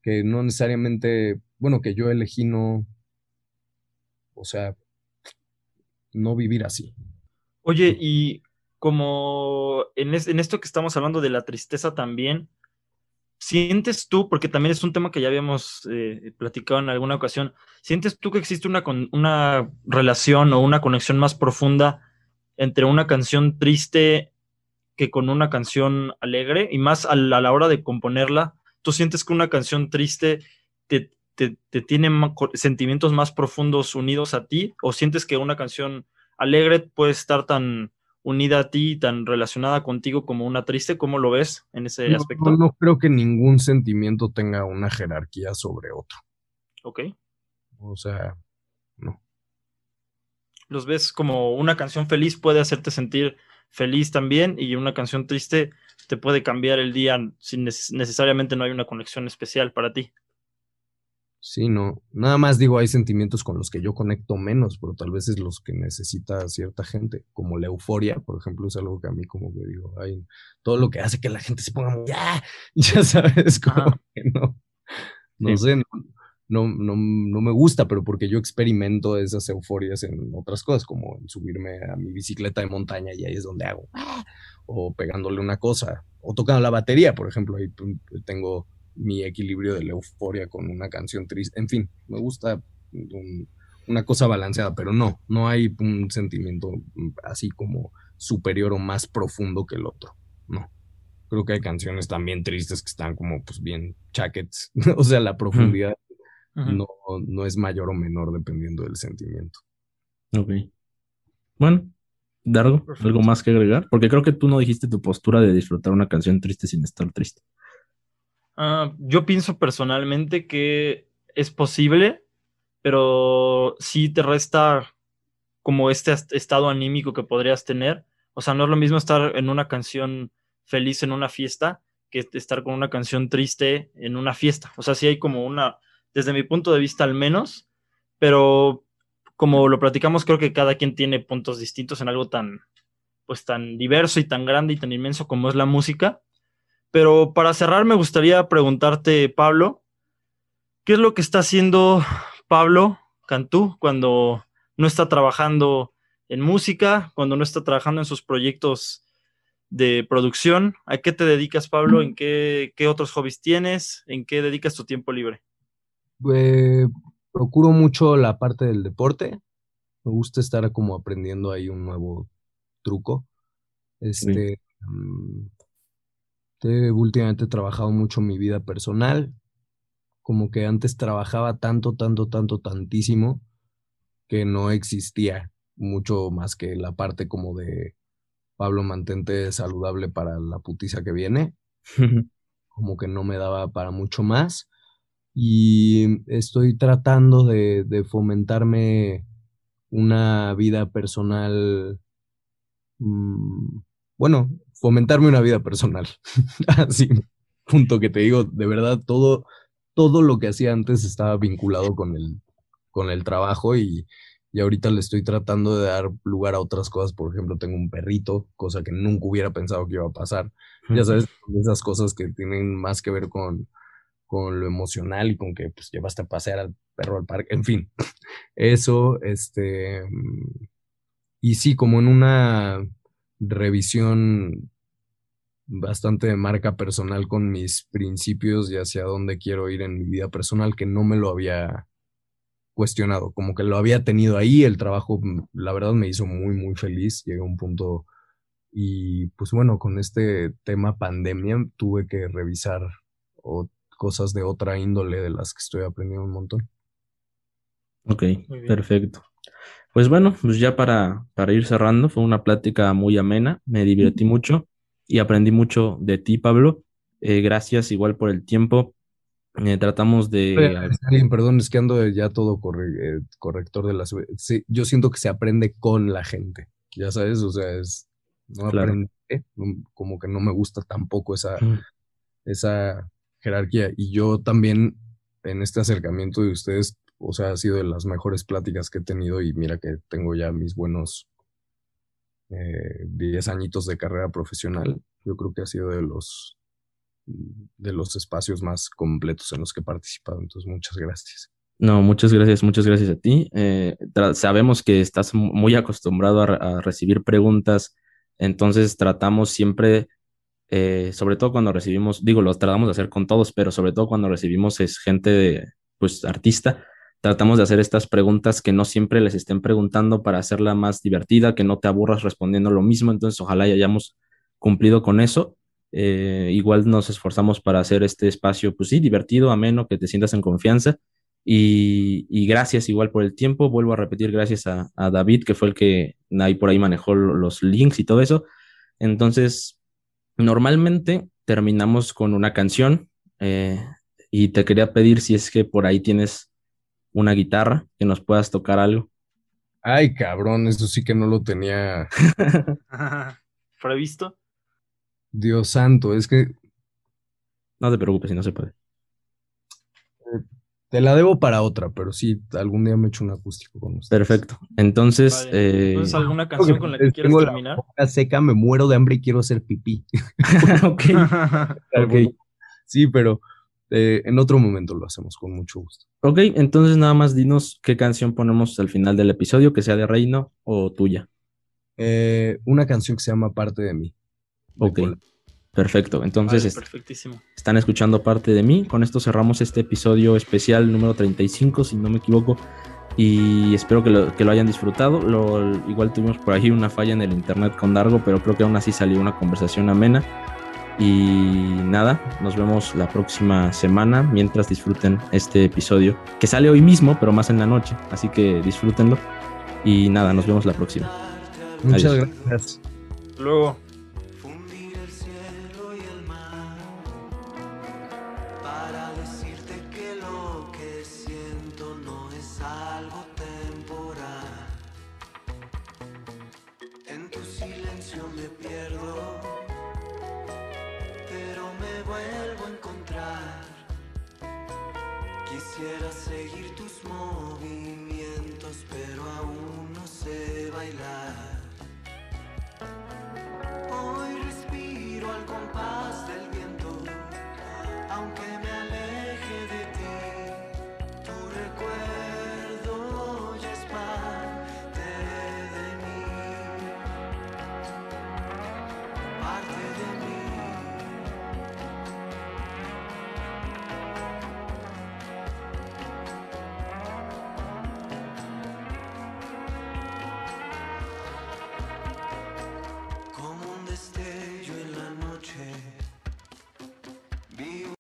que no necesariamente, bueno, que yo elegí no, o sea, no vivir así. Oye, y como en, esto que estamos hablando de la tristeza también, ¿sientes tú, porque también es un tema que ya habíamos eh, platicado en alguna ocasión, ¿sientes tú que existe una, una relación o una conexión más profunda entre una canción triste que con una canción alegre y más a la, hora de componerla, tú sientes que una canción triste te, tiene sentimientos más profundos unidos a ti o sientes que una canción alegre puede estar tan unida a ti, tan relacionada contigo como una triste? ¿Cómo lo ves en ese aspecto? No, no creo que ningún sentimiento tenga una jerarquía sobre otro. Ok. O sea, no. los ves como una canción feliz puede hacerte sentir feliz también y una canción triste te puede cambiar el día sin necesariamente no hay una conexión especial para ti. Sí, no. Nada más digo, hay sentimientos con los que yo conecto menos, pero tal vez es los que necesita cierta gente, como la euforia, por ejemplo, es algo que a mí como que digo, hay todo lo que hace que la gente se ponga ya, [LAUGHS] ya sabes, como que no, no sé, no, no, no, me gusta, pero porque yo experimento esas euforias en otras cosas, como en subirme a mi bicicleta de montaña y ahí es donde hago, o pegándole una cosa, o tocando la batería, por ejemplo, ahí tengo mi equilibrio de la euforia con una canción triste. En fin, me gusta una cosa balanceada, pero no, no hay un sentimiento así como superior o más profundo que el otro. No. Creo que hay canciones también tristes que están como pues bien chaquets. [LAUGHS] o sea, la profundidad no, no es mayor o menor dependiendo del sentimiento. Ok. Bueno, Dargo, ¿algo más que agregar? Porque creo que tú no dijiste tu postura de disfrutar una canción triste sin estar triste. Ah, yo pienso personalmente que es posible, pero sí te resta como este estado anímico que podrías tener. O sea, no es lo mismo estar en una canción feliz en una fiesta que estar con una canción triste en una fiesta. O sea, sí hay como una, desde mi punto de vista al menos, pero como lo platicamos, creo que cada quien tiene puntos distintos en algo tan, pues tan diverso y tan grande y tan inmenso como es la música. Pero para cerrar, me gustaría preguntarte, Pablo, ¿qué es lo que está haciendo Pablo Cantú cuando no está trabajando en música, cuando no está trabajando en sus proyectos de producción? ¿A qué te dedicas, Pablo? ¿En qué, otros hobbies tienes? ¿En qué dedicas tu tiempo libre? Eh, procuro mucho la parte del deporte. Me gusta estar como aprendiendo ahí un nuevo truco. Este, mm, últimamente he trabajado mucho mi vida personal, como que antes trabajaba tanto, tanto, tanto, tantísimo que no existía mucho más que la parte como de Pablo mantente saludable para la putiza que viene. [LAUGHS] como que no me daba para mucho más. Y estoy tratando de, de fomentarme una vida personal mmm, bueno, fomentarme una vida personal. [LAUGHS] Así, punto que te digo, de verdad, todo, todo lo que hacía antes estaba vinculado con el, con el trabajo y, y ahorita le estoy tratando de dar lugar a otras cosas. Por ejemplo, tengo un perrito, cosa que nunca hubiera pensado que iba a pasar. Ya sabes, esas cosas que tienen más que ver con, con lo emocional y con que pues llevaste a pasear al perro al parque, en fin, [LAUGHS] eso, este, y sí, como en una revisión bastante de marca personal con mis principios y hacia dónde quiero ir en mi vida personal que no me lo había cuestionado, como que lo había tenido ahí, el trabajo mm, la verdad me hizo muy muy feliz, llegué a un punto y pues bueno, con este tema pandemia tuve que revisar cosas de otra índole de las que estoy aprendiendo un montón. Ok, perfecto. Pues bueno, pues ya para, para ir cerrando, fue una plática muy amena, me divertí mucho y aprendí mucho de ti, Pablo. Eh, gracias igual por el tiempo. Eh, tratamos de... perdón, es que ando ya todo eh, corrector de las... Sí, yo siento que se aprende con la gente, ya sabes, o sea, es... No aprende, como que no me gusta tampoco esa, mm. esa jerarquía. Y yo también en este acercamiento de ustedes o sea, ha sido de las mejores pláticas que he tenido y mira que tengo ya mis buenos 10 eh, añitos de carrera profesional. Yo creo que ha sido de los de los espacios más completos en los que he participado. Entonces, muchas gracias. No, muchas gracias, muchas gracias a ti. Eh, sabemos que estás muy acostumbrado a, recibir preguntas, entonces tratamos siempre, eh, sobre todo cuando recibimos, digo, lo tratamos de hacer con todos, pero sobre todo cuando recibimos es gente de, pues, artista, tratamos de hacer estas preguntas que no siempre les estén preguntando para hacerla más divertida, que no te aburras respondiendo lo mismo. Entonces, ojalá ya hayamos cumplido con eso. Eh, igual nos esforzamos para hacer este espacio, pues sí, divertido, ameno, que te sientas en confianza. Y, gracias igual por el tiempo. Vuelvo a repetir, gracias a, David, que fue el que ahí por ahí manejó los links y todo eso. Entonces, normalmente terminamos con una canción eh, y te quería pedir si es que por ahí tienes una guitarra, que nos puedas tocar algo. Ay, cabrón, eso sí que no lo tenía. [LAUGHS] ¿Previsto? Dios santo, es que No te preocupes si no se puede. Te la debo para otra, pero sí, algún día me echo un acústico con ustedes. Perfecto. Entonces, Vale. eh, Entonces, ¿alguna canción con la que Tengo quieras la terminar? boca seca, me muero de hambre y quiero hacer pipí. [LAUGHS] [LAUGHS] ok. Ok. Sí, pero eh, en otro momento lo hacemos con mucho gusto. Ok, entonces nada más dinos qué canción ponemos al final del episodio, que sea de Reino o tuya. Eh, una canción que se llama Parte de mí. de Ok. Cola. Perfecto. Entonces Vale, est- perfectísimo. están escuchando parte de mí. Con esto cerramos este episodio especial número 35, si no me equivoco. Y espero que lo, que lo hayan disfrutado. Lo, igual tuvimos por ahí una falla en el internet con Dargo, pero creo que aún así salió una conversación amena. Y nada, nos vemos la próxima semana mientras disfruten este episodio, que sale hoy mismo, pero más en la noche. Así que disfrútenlo. Y nada, nos vemos la próxima. Muchas Adiós. gracias. Luego.